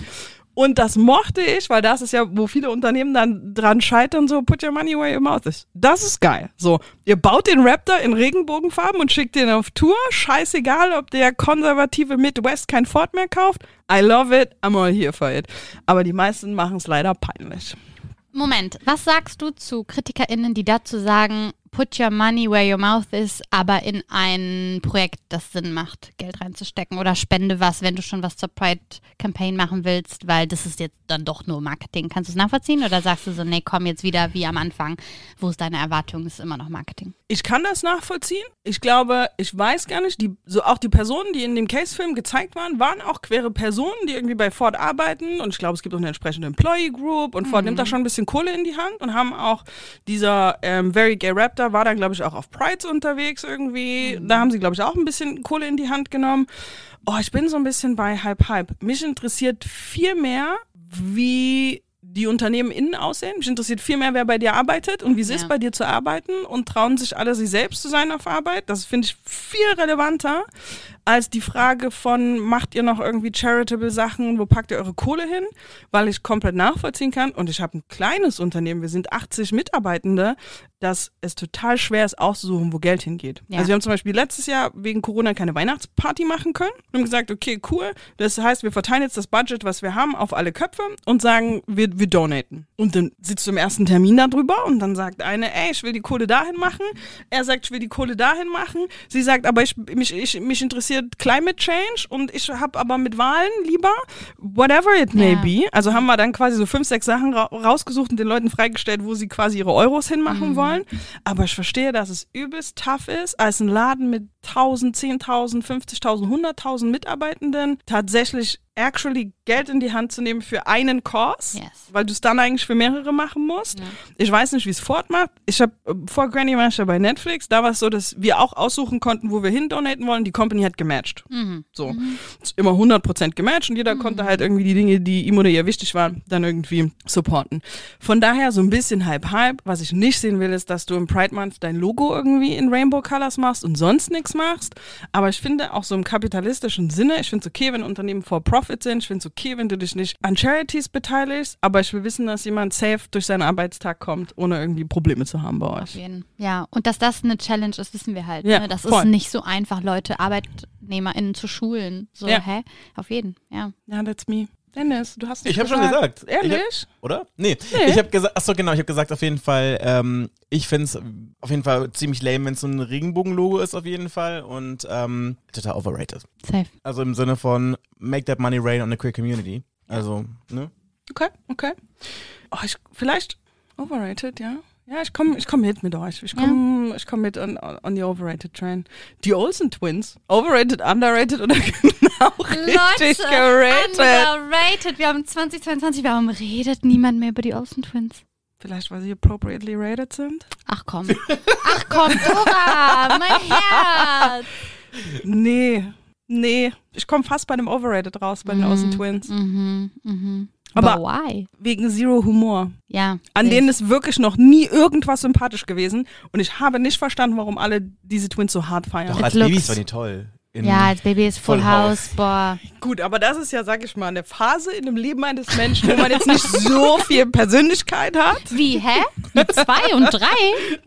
Und das mochte ich, weil das ist ja, wo viele Unternehmen dann dran scheitern, so put your money where your mouth is. Das ist geil. So, ihr baut den Raptor in Regenbogenfarben und schickt den auf Tour. Scheißegal, ob der konservative Midwest kein Ford mehr kauft. I love it, I'm all here for it. Aber die meisten machen es leider peinlich. Moment, was sagst du zu KritikerInnen, die dazu sagen, put your money where your mouth is, aber in ein Projekt, das Sinn macht, Geld reinzustecken oder spende was, wenn du schon was zur Pride-Campaign machen willst, weil das ist jetzt dann doch nur Marketing. Kannst du es nachvollziehen oder sagst du so, nee, komm jetzt wieder wie am Anfang, wo ist deine Erwartung, ist immer noch Marketing? Ich kann das nachvollziehen. Ich glaube, ich weiß gar nicht, die, so auch die Personen, die in dem Case-Film gezeigt waren, waren auch queere Personen, die irgendwie bei Ford arbeiten. Und ich glaube, es gibt auch eine entsprechende Employee Group und Ford nimmt da schon ein bisschen Kohle in die Hand und haben auch dieser ähm, Very Gay Raptor war dann, glaube ich, auch auf Prides unterwegs irgendwie. Da haben sie, glaube ich, auch ein bisschen Kohle in die Hand genommen. Oh, ich bin so ein bisschen bei Hype Hype. Mich interessiert viel mehr, wie die Unternehmen innen aussehen. Mich interessiert viel mehr, wer bei dir arbeitet und wie es Ja. ist, bei dir zu arbeiten und trauen sich alle, sie selbst zu sein auf Arbeit. Das finde ich viel relevanter als die Frage von, macht ihr noch irgendwie charitable Sachen, wo packt ihr eure Kohle hin? Weil ich komplett nachvollziehen kann und ich habe ein kleines Unternehmen, wir sind 80 Mitarbeitende, dass es total schwer ist auszusuchen, wo Geld hingeht. Ja. Also wir haben zum Beispiel letztes Jahr wegen Corona keine Weihnachtsparty machen können und haben gesagt, okay, cool, das heißt, wir verteilen jetzt das Budget, was wir haben, auf alle Köpfe und sagen, wir, wir donaten. Und dann sitzt du im ersten Termin darüber und dann sagt eine, ey, ich will die Kohle dahin machen. Er sagt, ich will die Kohle dahin machen. Sie sagt, aber ich, mich, ich, mich interessiert Climate Change und ich habe aber mit Wahlen lieber, whatever it may Ja. be. Also haben wir dann quasi so fünf, sechs Sachen ra rausgesucht und den Leuten freigestellt, wo sie quasi ihre Euros hinmachen wollen. Aber ich verstehe, dass es übelst tough ist, als ein Laden mit 1000, 10.000, 50.000, 100.000 Mitarbeitenden tatsächlich actually Geld in die Hand zu nehmen für einen Kurs, Yes. weil du es dann eigentlich für mehrere machen musst. Ich weiß nicht, wie es Ford macht. Ich habe vor Granny war ich ja bei Netflix, da war es so, dass wir auch aussuchen konnten, wo wir hin donaten wollen. Die Company hat gematcht. So. Ist immer 100% gematcht und jeder konnte halt irgendwie die Dinge, die ihm oder ihr wichtig waren, dann irgendwie supporten. Von daher so ein bisschen Hype-Hype. Was ich nicht sehen will, ist, dass du im Pride Month dein Logo irgendwie in Rainbow Colors machst und sonst nichts machst. Aber ich finde auch so im kapitalistischen Sinne, ich finde es okay, wenn Unternehmen for profit sind. Ich finde es okay, wenn du dich nicht an Charities beteiligst. Aber ich will wissen, dass jemand safe durch seinen Arbeitstag kommt, ohne irgendwie Probleme zu haben bei euch. Jeden. Ja, und dass das eine Challenge ist, wissen wir halt. Ja, ne? Das voll. ist nicht so einfach, Leute, ArbeitnehmerInnen zu schulen. So, Ja. hä? Auf jeden, ja. Ja, that's me. Dennis, du hast nicht Ich habe schon gesagt. Ehrlich? Ich hab, oder? Nee. Ich habe gesagt, achso, genau, ich habe gesagt, auf jeden Fall, ähm, ich finde es auf jeden Fall ziemlich lame, wenn es so ein Regenbogen-Logo ist, auf jeden Fall. Und ähm, total overrated. Safe. Also im Sinne von make that money rain on the queer community. Also, ne? Okay, okay. Oh, ich, vielleicht overrated, ja. Ja, ich komme ich komm mit mit euch. Ich komme ich komm mit on, on the overrated train. Die Olsen Twins. Overrated, underrated oder <laughs> genau richtig gerated? underrated. Wir haben 2022, warum redet niemand mehr über die Olsen Twins? Vielleicht, weil sie appropriately rated sind? Ach komm. Ach komm, Dora, mein <laughs> Herz. Nee, nee. Ich komme fast bei dem overrated raus, bei den Olsen Twins. Mhm, mhm. Aber- Aber why? Wegen Zero Humor. Ja. An denen ist wirklich noch nie irgendwas sympathisch gewesen. Und ich habe nicht verstanden, warum alle diese Twins so hart feiern. Doch, It als looks- Babys waren die toll. In- Ja, als Baby ist Full Full House, House. boah. Gut, aber das ist ja, sag ich mal, eine Phase in dem Leben eines Menschen, wo man jetzt nicht so viel Persönlichkeit hat, Wie, hä? Mit zwei und drei?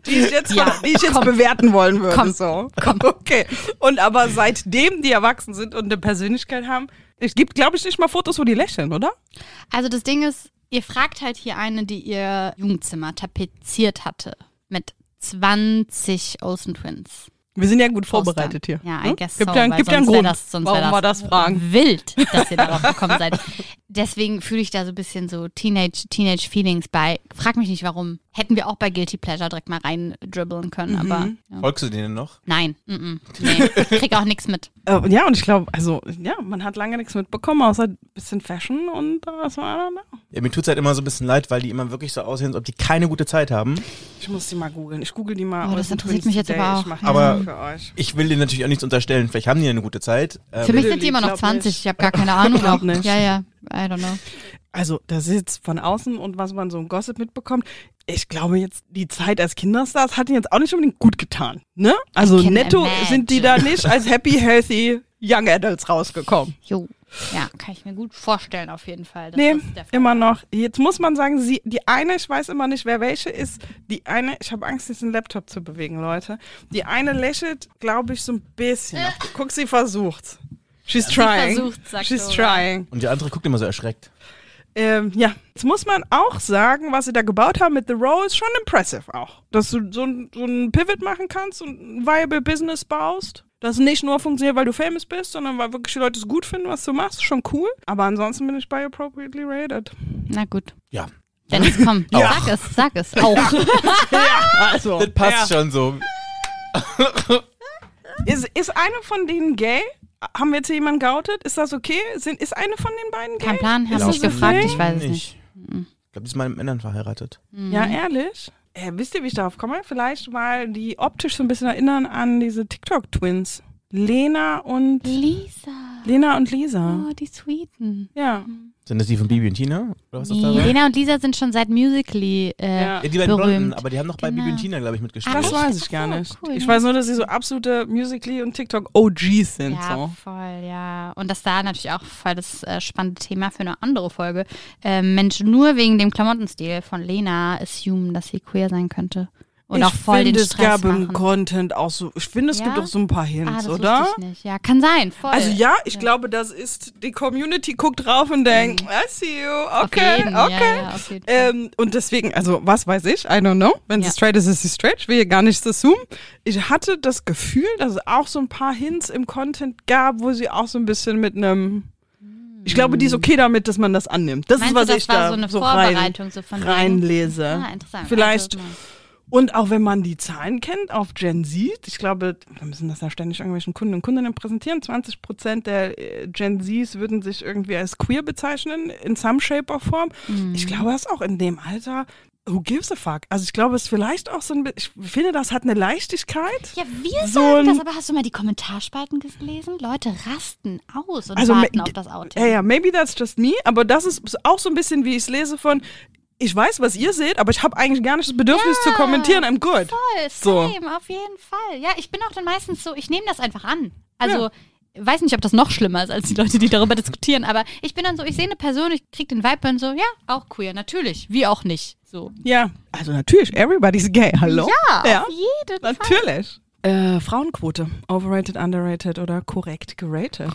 die ich jetzt, Ja, die ich jetzt komm. bewerten wollen würde. Komm, so. <laughs> Okay. Und aber seitdem die erwachsen sind und eine Persönlichkeit haben, es gibt, glaube ich, nicht mal Fotos, wo die lächeln, oder? Also das Ding ist, ihr fragt halt hier eine, die ihr Jugendzimmer tapeziert hatte. Mit 20 Olsen Twins. Wir sind ja gut vorbereitet hier. Ja, I ne? guess gibt so, ja, weil gibt ja einen das, sonst warum wär wir das fragen. Wild, dass ihr darauf <laughs> gekommen seid. Deswegen fühle ich da so ein bisschen so Teenage, Teenage Feelings bei. Frag mich nicht warum. Hätten wir auch bei Guilty Pleasure direkt mal rein dribbeln können, Mhm. aber ja. Folgst du denen noch? nein, mm -mm, nee, <laughs> krieg auch nichts mit. Äh, ja, und ich glaube, also, ja, man hat lange nichts mitbekommen, außer ein bisschen Fashion und äh, was war da? Ja, mir tut's halt immer so ein bisschen leid, weil die immer wirklich so aussehen, als ob die keine gute Zeit haben. Ich muss die mal googeln. Ich google die mal. Oh, das interessiert mich jetzt Today. aber auch. Das für euch. Ich will denen natürlich auch nichts unterstellen. Vielleicht haben die eine gute Zeit. Ähm, Für mich sind sie immer noch glaub 20, nicht. ich habe gar keine Ahnung. Glaub auch. nicht. Ja, ja, I don't know. Also, das ist jetzt von außen und was man so im Gossip mitbekommt. Ich glaube jetzt, die Zeit als Kinderstars hat ihnen jetzt auch nicht unbedingt gut getan. Ne? Also netto imagine. sind die da nicht als happy, healthy Young Adults rausgekommen. Jo. Ja, kann ich mir gut vorstellen, auf jeden Fall. Nee, immer noch. Jetzt muss man sagen, sie, die eine, ich weiß immer nicht, wer welche ist. Die eine, ich habe Angst, diesen Laptop zu bewegen, Leute. Die eine lächelt, glaube ich, so ein bisschen. noch. <laughs> Guck, sie versucht. She's trying. versucht, sagt She's Dora. trying. und die andere guckt immer so erschreckt. Ähm, ja, jetzt muss man auch sagen, was sie da gebaut haben mit The Row ist schon impressive auch. Dass du so so ein Pivot machen kannst und ein viable Business baust. Das nicht nur funktioniert, weil du famous bist, sondern weil wirklich die Leute es gut finden, was du machst. Ist schon cool. Aber ansonsten bin ich bei appropriately rated. Na gut. Ja. Dennis, komm, sag es, sag es. Auch. <laughs> Also, Das passt ja. schon so. Ist, ist eine von denen gay? Haben wir jetzt jemanden geoutet? Ist das okay? Sind, ist eine von den beiden gay? Kein Plan, das mich gefragt, ich weiß es nicht. Ich glaube, die ist mal mit Männern verheiratet. Ja, ehrlich? Äh, wisst ihr, wie ich darauf komme? Vielleicht, weil die optisch so ein bisschen erinnern an diese TikTok-Twins. Lena und Lisa. Lena und Lisa. Oh, die Sweeten. Ja. Sind das die von Bibi und Tina? Oder was das da? Lena und Lisa sind schon seit Musically äh, Ja. Ja, die beiden Blonden, berühmt. aber die haben noch bei Genau. Bibi und Tina, glaube ich, mitgespielt. Das weiß ich gar so, nicht. cool, ich weiß nur, dass sie so absolute Musically und TikTok OGs sind. Ja, So. voll, ja. Und das da natürlich auch voll das äh, spannende Thema für eine andere Folge. Äh, Mensch, nur wegen dem Klamottenstil von Lena assumen, dass sie queer sein könnte. Und ich auch voll finde, den es Stress gab im machen. Content auch so. Ich finde, es Ja? gibt auch so ein paar Hints, ah, oder? Ja, kann sein, voll. Also ja, ich glaube, das ist, die Community guckt drauf und denkt, I see you, Mhm. Okay, okay. Ja, ja. Ähm, und deswegen, also was weiß ich, I don't know. Wenn Ja. sie straight ist, ist sie straight. Ich will hier gar nichts assumen. Ich hatte das Gefühl, dass es auch so ein paar Hints im Content gab, wo sie auch so ein bisschen mit einem. Ich glaube, die ist okay damit, dass man das annimmt. Das Meinst ist, was du, das ich war da so eine rein, Vorbereitung so von reinlese. Ah, interessant. Vielleicht. Also, Und auch wenn man die Zahlen kennt auf Gen Z, ich glaube, wir müssen das ja ständig irgendwelchen Kunden und Kundinnen präsentieren. 20 Prozent der äh, Gen Zs würden sich irgendwie als queer bezeichnen, in some shape or form. Mhm. Ich glaube, das ist auch in dem Alter. Who gives a fuck? Also ich glaube, es ist vielleicht auch so ein bisschen, ich finde, das hat eine Leichtigkeit. Ja, wir So sagen das, aber hast du mal die Kommentarspalten gelesen? Leute rasten aus und Also, warten auf das Outing. Ja, ja, maybe that's just me, aber das ist auch so ein bisschen, wie ich es lese von, ich weiß, was ihr seht, aber ich habe eigentlich gar nicht das Bedürfnis Ja, zu kommentieren. I'm good. Voll, So. same, auf jeden Fall. Ja, ich bin auch dann meistens so, ich nehme das einfach an. Also, weiß nicht, ob das noch schlimmer ist als die Leute, die darüber diskutieren, aber ich bin dann so, ich sehe eine Person, ich krieg den Vibe und so, ja, auch queer, natürlich, wie auch nicht. So. Ja, also natürlich, everybody's gay, hallo? Ja, auf jeden Fall. Natürlich. Äh, Frauenquote. Overrated, underrated oder korrekt geratet?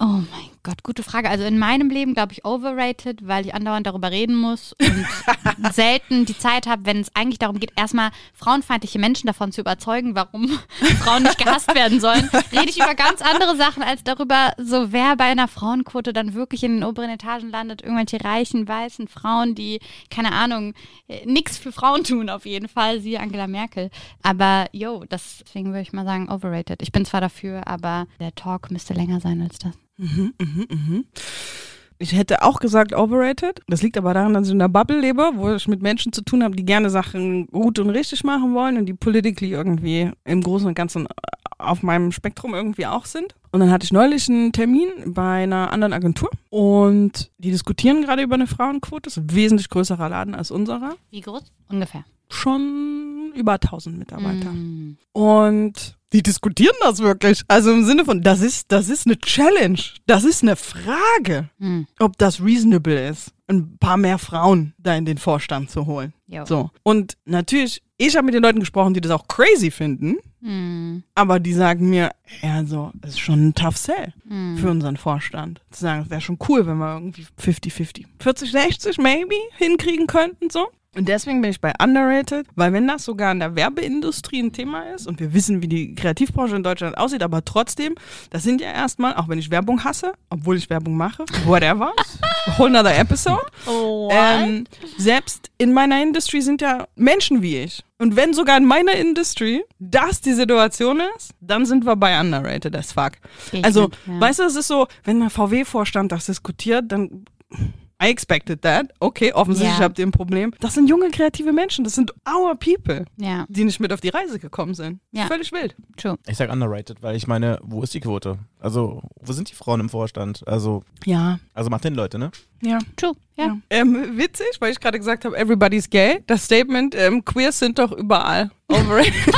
Oh mein Gott, gute Frage. Also in meinem Leben glaube ich overrated, weil ich andauernd darüber reden muss und <laughs> selten die Zeit habe, wenn es eigentlich darum geht, erstmal frauenfeindliche Menschen davon zu überzeugen, warum <laughs> Frauen nicht gehasst werden sollen, rede ich über ganz andere Sachen als darüber, so wer bei einer Frauenquote dann wirklich in den oberen Etagen landet. Irgendwelche reichen, weißen Frauen, die, keine Ahnung, nichts für Frauen tun auf jeden Fall, siehe Angela Merkel. Aber yo, deswegen würde ich mal sagen, overrated. Ich bin zwar dafür, aber der Talk müsste länger sein als das. Ich hätte auch gesagt overrated. Das liegt aber daran, dass ich in einer Bubble lebe, wo ich mit Menschen zu tun habe, die gerne Sachen gut und richtig machen wollen und die politically irgendwie im Großen und Ganzen auf meinem Spektrum irgendwie auch sind. Und dann hatte ich neulich einen Termin bei einer anderen Agentur und die diskutieren gerade über eine Frauenquote. Das ist ein wesentlich größerer Laden als unserer. Wie groß? Ungefähr. Schon über 1000 Mitarbeiter. Mm. Und die diskutieren das wirklich. Also im Sinne von, das ist, das ist eine Challenge. Das ist eine Frage, Hm. ob das reasonable ist, ein paar mehr Frauen da in den Vorstand zu holen. Jo. So. Und natürlich, ich habe mit den Leuten gesprochen, die das auch crazy finden, Hm. aber die sagen mir, ja, so, es ist schon ein tough sell Hm. für unseren Vorstand. Zu sagen, es wäre schon cool, wenn wir irgendwie 50-50, 40-60 maybe hinkriegen könnten, so. Und deswegen bin ich bei underrated, weil wenn das sogar in der Werbeindustrie ein Thema ist und wir wissen, wie die Kreativbranche in Deutschland aussieht, aber trotzdem, das sind ja erstmal, auch wenn ich Werbung hasse, obwohl ich Werbung mache, whatever, <laughs> whole another episode, ähm, selbst in meiner Industrie sind ja Menschen wie ich. Und wenn sogar in meiner Industrie das die Situation ist, dann sind wir bei underrated as fuck. Ich Also, mit, ja. weißt du, es ist so, wenn der VW-Vorstand das diskutiert, dann I expected that. Okay, offensichtlich Ja. habt ihr ein Problem. Das sind junge, kreative Menschen. Das sind our people, Ja, die nicht mit auf die Reise gekommen sind. Ja. Völlig wild. true. Ich sag underrated, weil ich meine, wo ist die Quote? Also, wo sind die Frauen im Vorstand? Also, Ja. also macht den Leute, ne? Ja. True, ja. ja. Ähm, witzig, weil ich gerade gesagt habe, everybody's gay. Das Statement, ähm, Queers sind doch überall. Overrated. <laughs>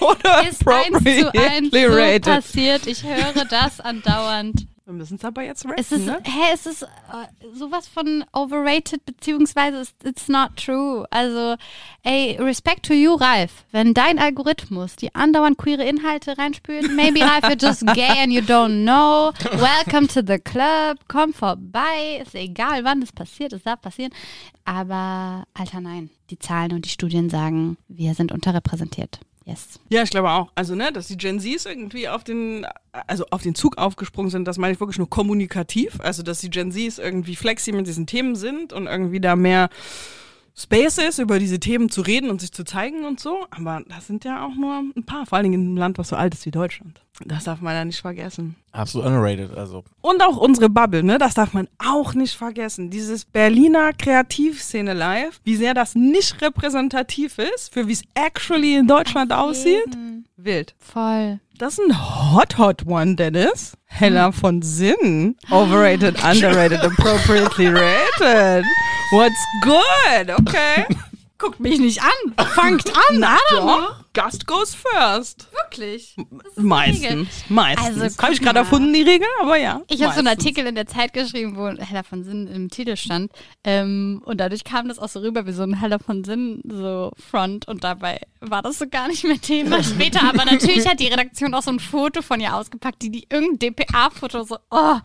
Oder Ist eins zu eins appropriately so rated. passiert. Ich höre das andauernd. Wir müssen es aber jetzt raten, Es ist, ne? hä, es ist äh, sowas von overrated, beziehungsweise it's, it's not true. Also, ey, respect to you, Ralf. Wenn dein Algorithmus die andauernd queere Inhalte reinspült, maybe Ralf, you're just gay and you don't know. Welcome to the club. Komm vorbei. Ist egal, wann das passiert. Es darf passieren. Aber, Alter, nein. Die Zahlen und die Studien sagen, wir sind unterrepräsentiert. Yes. Ja, ich glaube auch. Also, ne, dass die Gen Zs irgendwie auf den, also auf den Zug aufgesprungen sind, das meine ich wirklich nur kommunikativ. Also, dass die Gen Zs irgendwie flexi mit diesen Themen sind und irgendwie da mehr Space ist, über diese Themen zu reden und sich zu zeigen und so. Aber das sind ja auch nur ein paar, vor allen Dingen in einem Land, was so alt ist wie Deutschland. Das darf man ja nicht vergessen. Absolut underrated, also. Und auch unsere Bubble, ne? Das darf man auch nicht vergessen. Dieses Berliner Kreativszene live, wie sehr das nicht repräsentativ ist, für wie es actually in Deutschland aussieht. Wild. Voll. Das ist ein Hot Hot One, Dennis. Hella von Sinn. Overrated, underrated, <laughs> appropriately rated. What's good? Okay. Guckt mich nicht an. Fangt an. Na doch. Gast goes first. Wirklich. Meistens. Meistens. Also, Habe ich gerade erfunden, die Regel, aber ja. Ich habe so einen. Artikel in der Zeit geschrieben, wo Hella von Sinn im Titel stand. Ähm, und dadurch kam das auch so rüber wie so ein Hella von Sinn so Front. Und dabei war das so gar nicht mehr Thema <laughs> später. Aber natürlich hat die Redaktion auch so ein Foto von ihr ausgepackt, die, die irgendein DPA-Foto so, oh,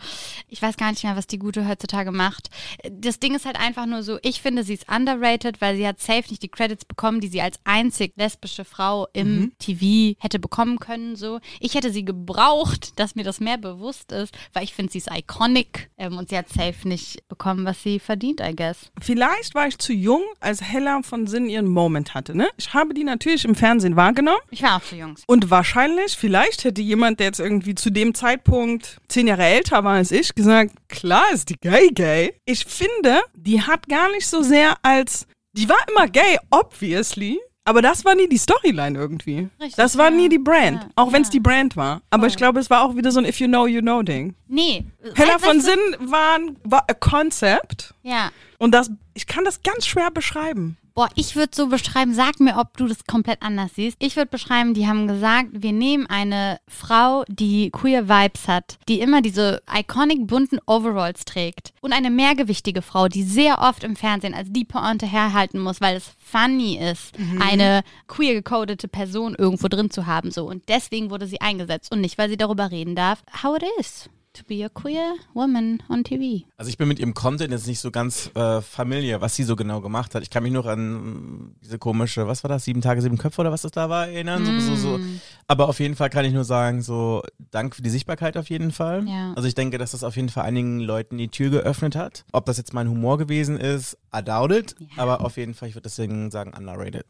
ich weiß gar nicht mehr, was die Gute heutzutage macht. Das Ding ist halt einfach nur so, ich finde, sie ist underrated, weil sie hat safe nicht die Credits bekommen, die sie als einzig lesbische Frau im TV hätte bekommen können. So, ich hätte sie gebraucht, dass mir das mehr bewusst ist, weil ich finde, sie ist iconic ähm, und sie hat safe nicht bekommen, was sie verdient, I guess. Vielleicht war ich zu jung, als Hella von Sinn ihren Moment hatte. Ne? Ich habe die natürlich im Fernsehen wahrgenommen. Ich war auch zu jung. Und wahrscheinlich, vielleicht hätte jemand, der jetzt irgendwie zu dem Zeitpunkt zehn Jahre älter war als ich, gesagt, klar ist die gay gay. Ich finde, die hat gar nicht so sehr als, die war immer gay, obviously. Aber das war nie die Storyline irgendwie. Richtig, das war ja. nie die Brand. Ja, auch wenn es ja. die Brand war. Aber ich glaube, es war auch wieder so ein If you know, you know Ding. Nee. Hella weißt von Sinn war, war a concept. Ja. Und das, ich kann das ganz schwer beschreiben. Boah, ich würde so beschreiben, sag mir, ob du das komplett anders siehst. Ich würde beschreiben, die haben gesagt, wir nehmen eine Frau, die queer Vibes hat, die immer diese iconic bunten Overalls trägt und eine mehrgewichtige Frau, die sehr oft im Fernsehen als die Pointe herhalten muss, weil es funny ist, eine queer gecodete Person irgendwo drin zu haben so. Und deswegen wurde sie eingesetzt und nicht, weil sie darüber reden darf, how it is to be a queer woman on TV. Also ich bin mit ihrem Content jetzt nicht so ganz äh, familiar, was sie so genau gemacht hat. Ich kann mich noch an diese komische, was war das, sieben Tage, sieben Köpfe oder was das da war, erinnern. So, so, so. Mm. Aber auf jeden Fall kann ich nur sagen, so Dank für die Sichtbarkeit auf jeden Fall. Ja. Also ich denke, dass das auf jeden Fall einigen Leuten die Tür geöffnet hat. Ob das jetzt mein Humor gewesen ist, I doubt it. Aber auf jeden Fall, ich würde deswegen sagen, underrated.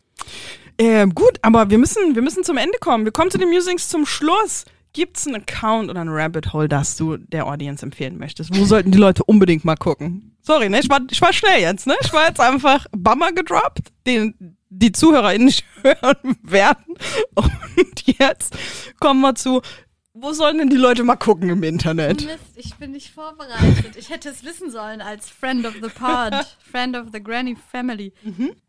Ähm, gut, aber wir müssen, wir müssen zum Ende kommen. Wir kommen zu den Musings zum Schluss. Gibt es einen Account oder ein Rabbit Hole, das du der Audience empfehlen möchtest? Wo sollten die Leute unbedingt mal gucken? Sorry, ne? Ich war, ich war schnell jetzt, ne? Ich war jetzt einfach Bummer gedroppt, den die ZuhörerInnen <laughs> nicht hören werden. Und jetzt kommen wir zu, wo sollen denn die Leute mal gucken im Internet? Mist, ich bin nicht vorbereitet. Ich hätte es wissen sollen als Friend of the Pod, <laughs> Friend of the Granny Family.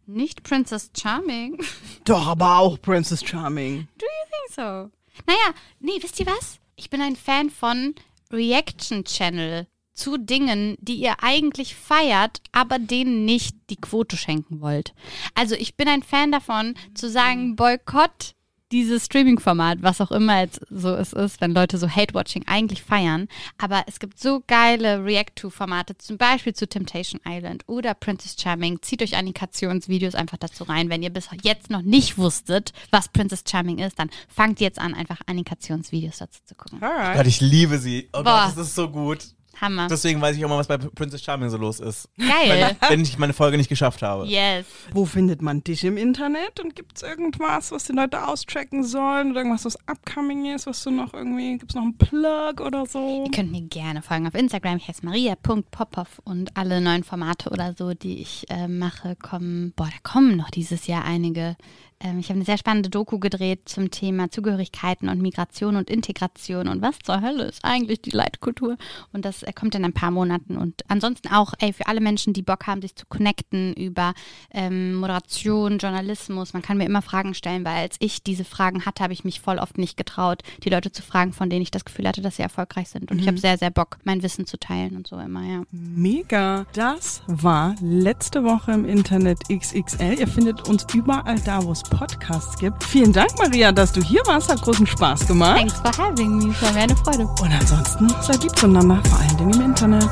Nicht Princess Charming. Doch, aber auch Princess Charming. Do you think so? Naja, nee, wisst ihr was? Ich bin ein Fan von Reaction Channel zu Dingen, die ihr eigentlich feiert, aber denen nicht die Quote schenken wollt. Also ich bin ein Fan davon, zu sagen, Boykott dieses Streaming-Format, was auch immer jetzt so es ist, wenn Leute so Hate-Watching eigentlich feiern. Aber es gibt so geile React-to-Formate, zum Beispiel zu Temptation Island oder Princess Charming. Zieht euch Animationsvideos einfach dazu rein. Wenn ihr bis jetzt noch nicht wusstet, was Princess Charming ist, dann fangt jetzt an, einfach Animationsvideos dazu zu gucken. Alright. Gott, ich liebe sie. Oh Boah. Gott, das ist so gut. Hammer. Deswegen weiß ich auch mal, was bei Princess Charming so los ist. Geil. Wenn ich meine Folge nicht geschafft habe. Yes. Wo findet man dich im Internet? Und gibt es irgendwas, was die Leute auschecken sollen? Oder irgendwas, was upcoming ist, was du noch irgendwie, gibt es noch einen Plug oder so? Ihr könnt mir gerne folgen auf Instagram. Ich heiße maria.popov und alle neuen Formate oder so, die ich äh, mache, kommen, boah, da kommen noch dieses Jahr einige. Ähm, ich habe eine sehr spannende Doku gedreht zum Thema Zugehörigkeiten und Migration und Integration und was zur Hölle ist eigentlich die Leitkultur. Und das äh, kommt in ein paar Monaten. Und ansonsten auch, ey, für alle Menschen, die Bock haben, sich zu connecten über ähm, Moderation, Journalismus. Man kann mir immer Fragen stellen, weil als ich diese Fragen hatte, habe ich mich voll oft nicht getraut, die Leute zu fragen, von denen ich das Gefühl hatte, dass sie erfolgreich sind. Und ich habe sehr, sehr Bock, mein Wissen zu teilen und so immer, ja. Mega. Das war letzte Woche im Internet XXL. Ihr findet uns überall da, wo es Podcasts gibt. Vielen Dank, Maria, dass du hier warst. Hat großen Spaß gemacht. Thanks for having me. War mir eine Freude. Und ansonsten seid lieb zueinander, vor allen Dingen im Internet.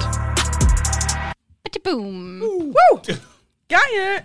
Bitte boom. Geil.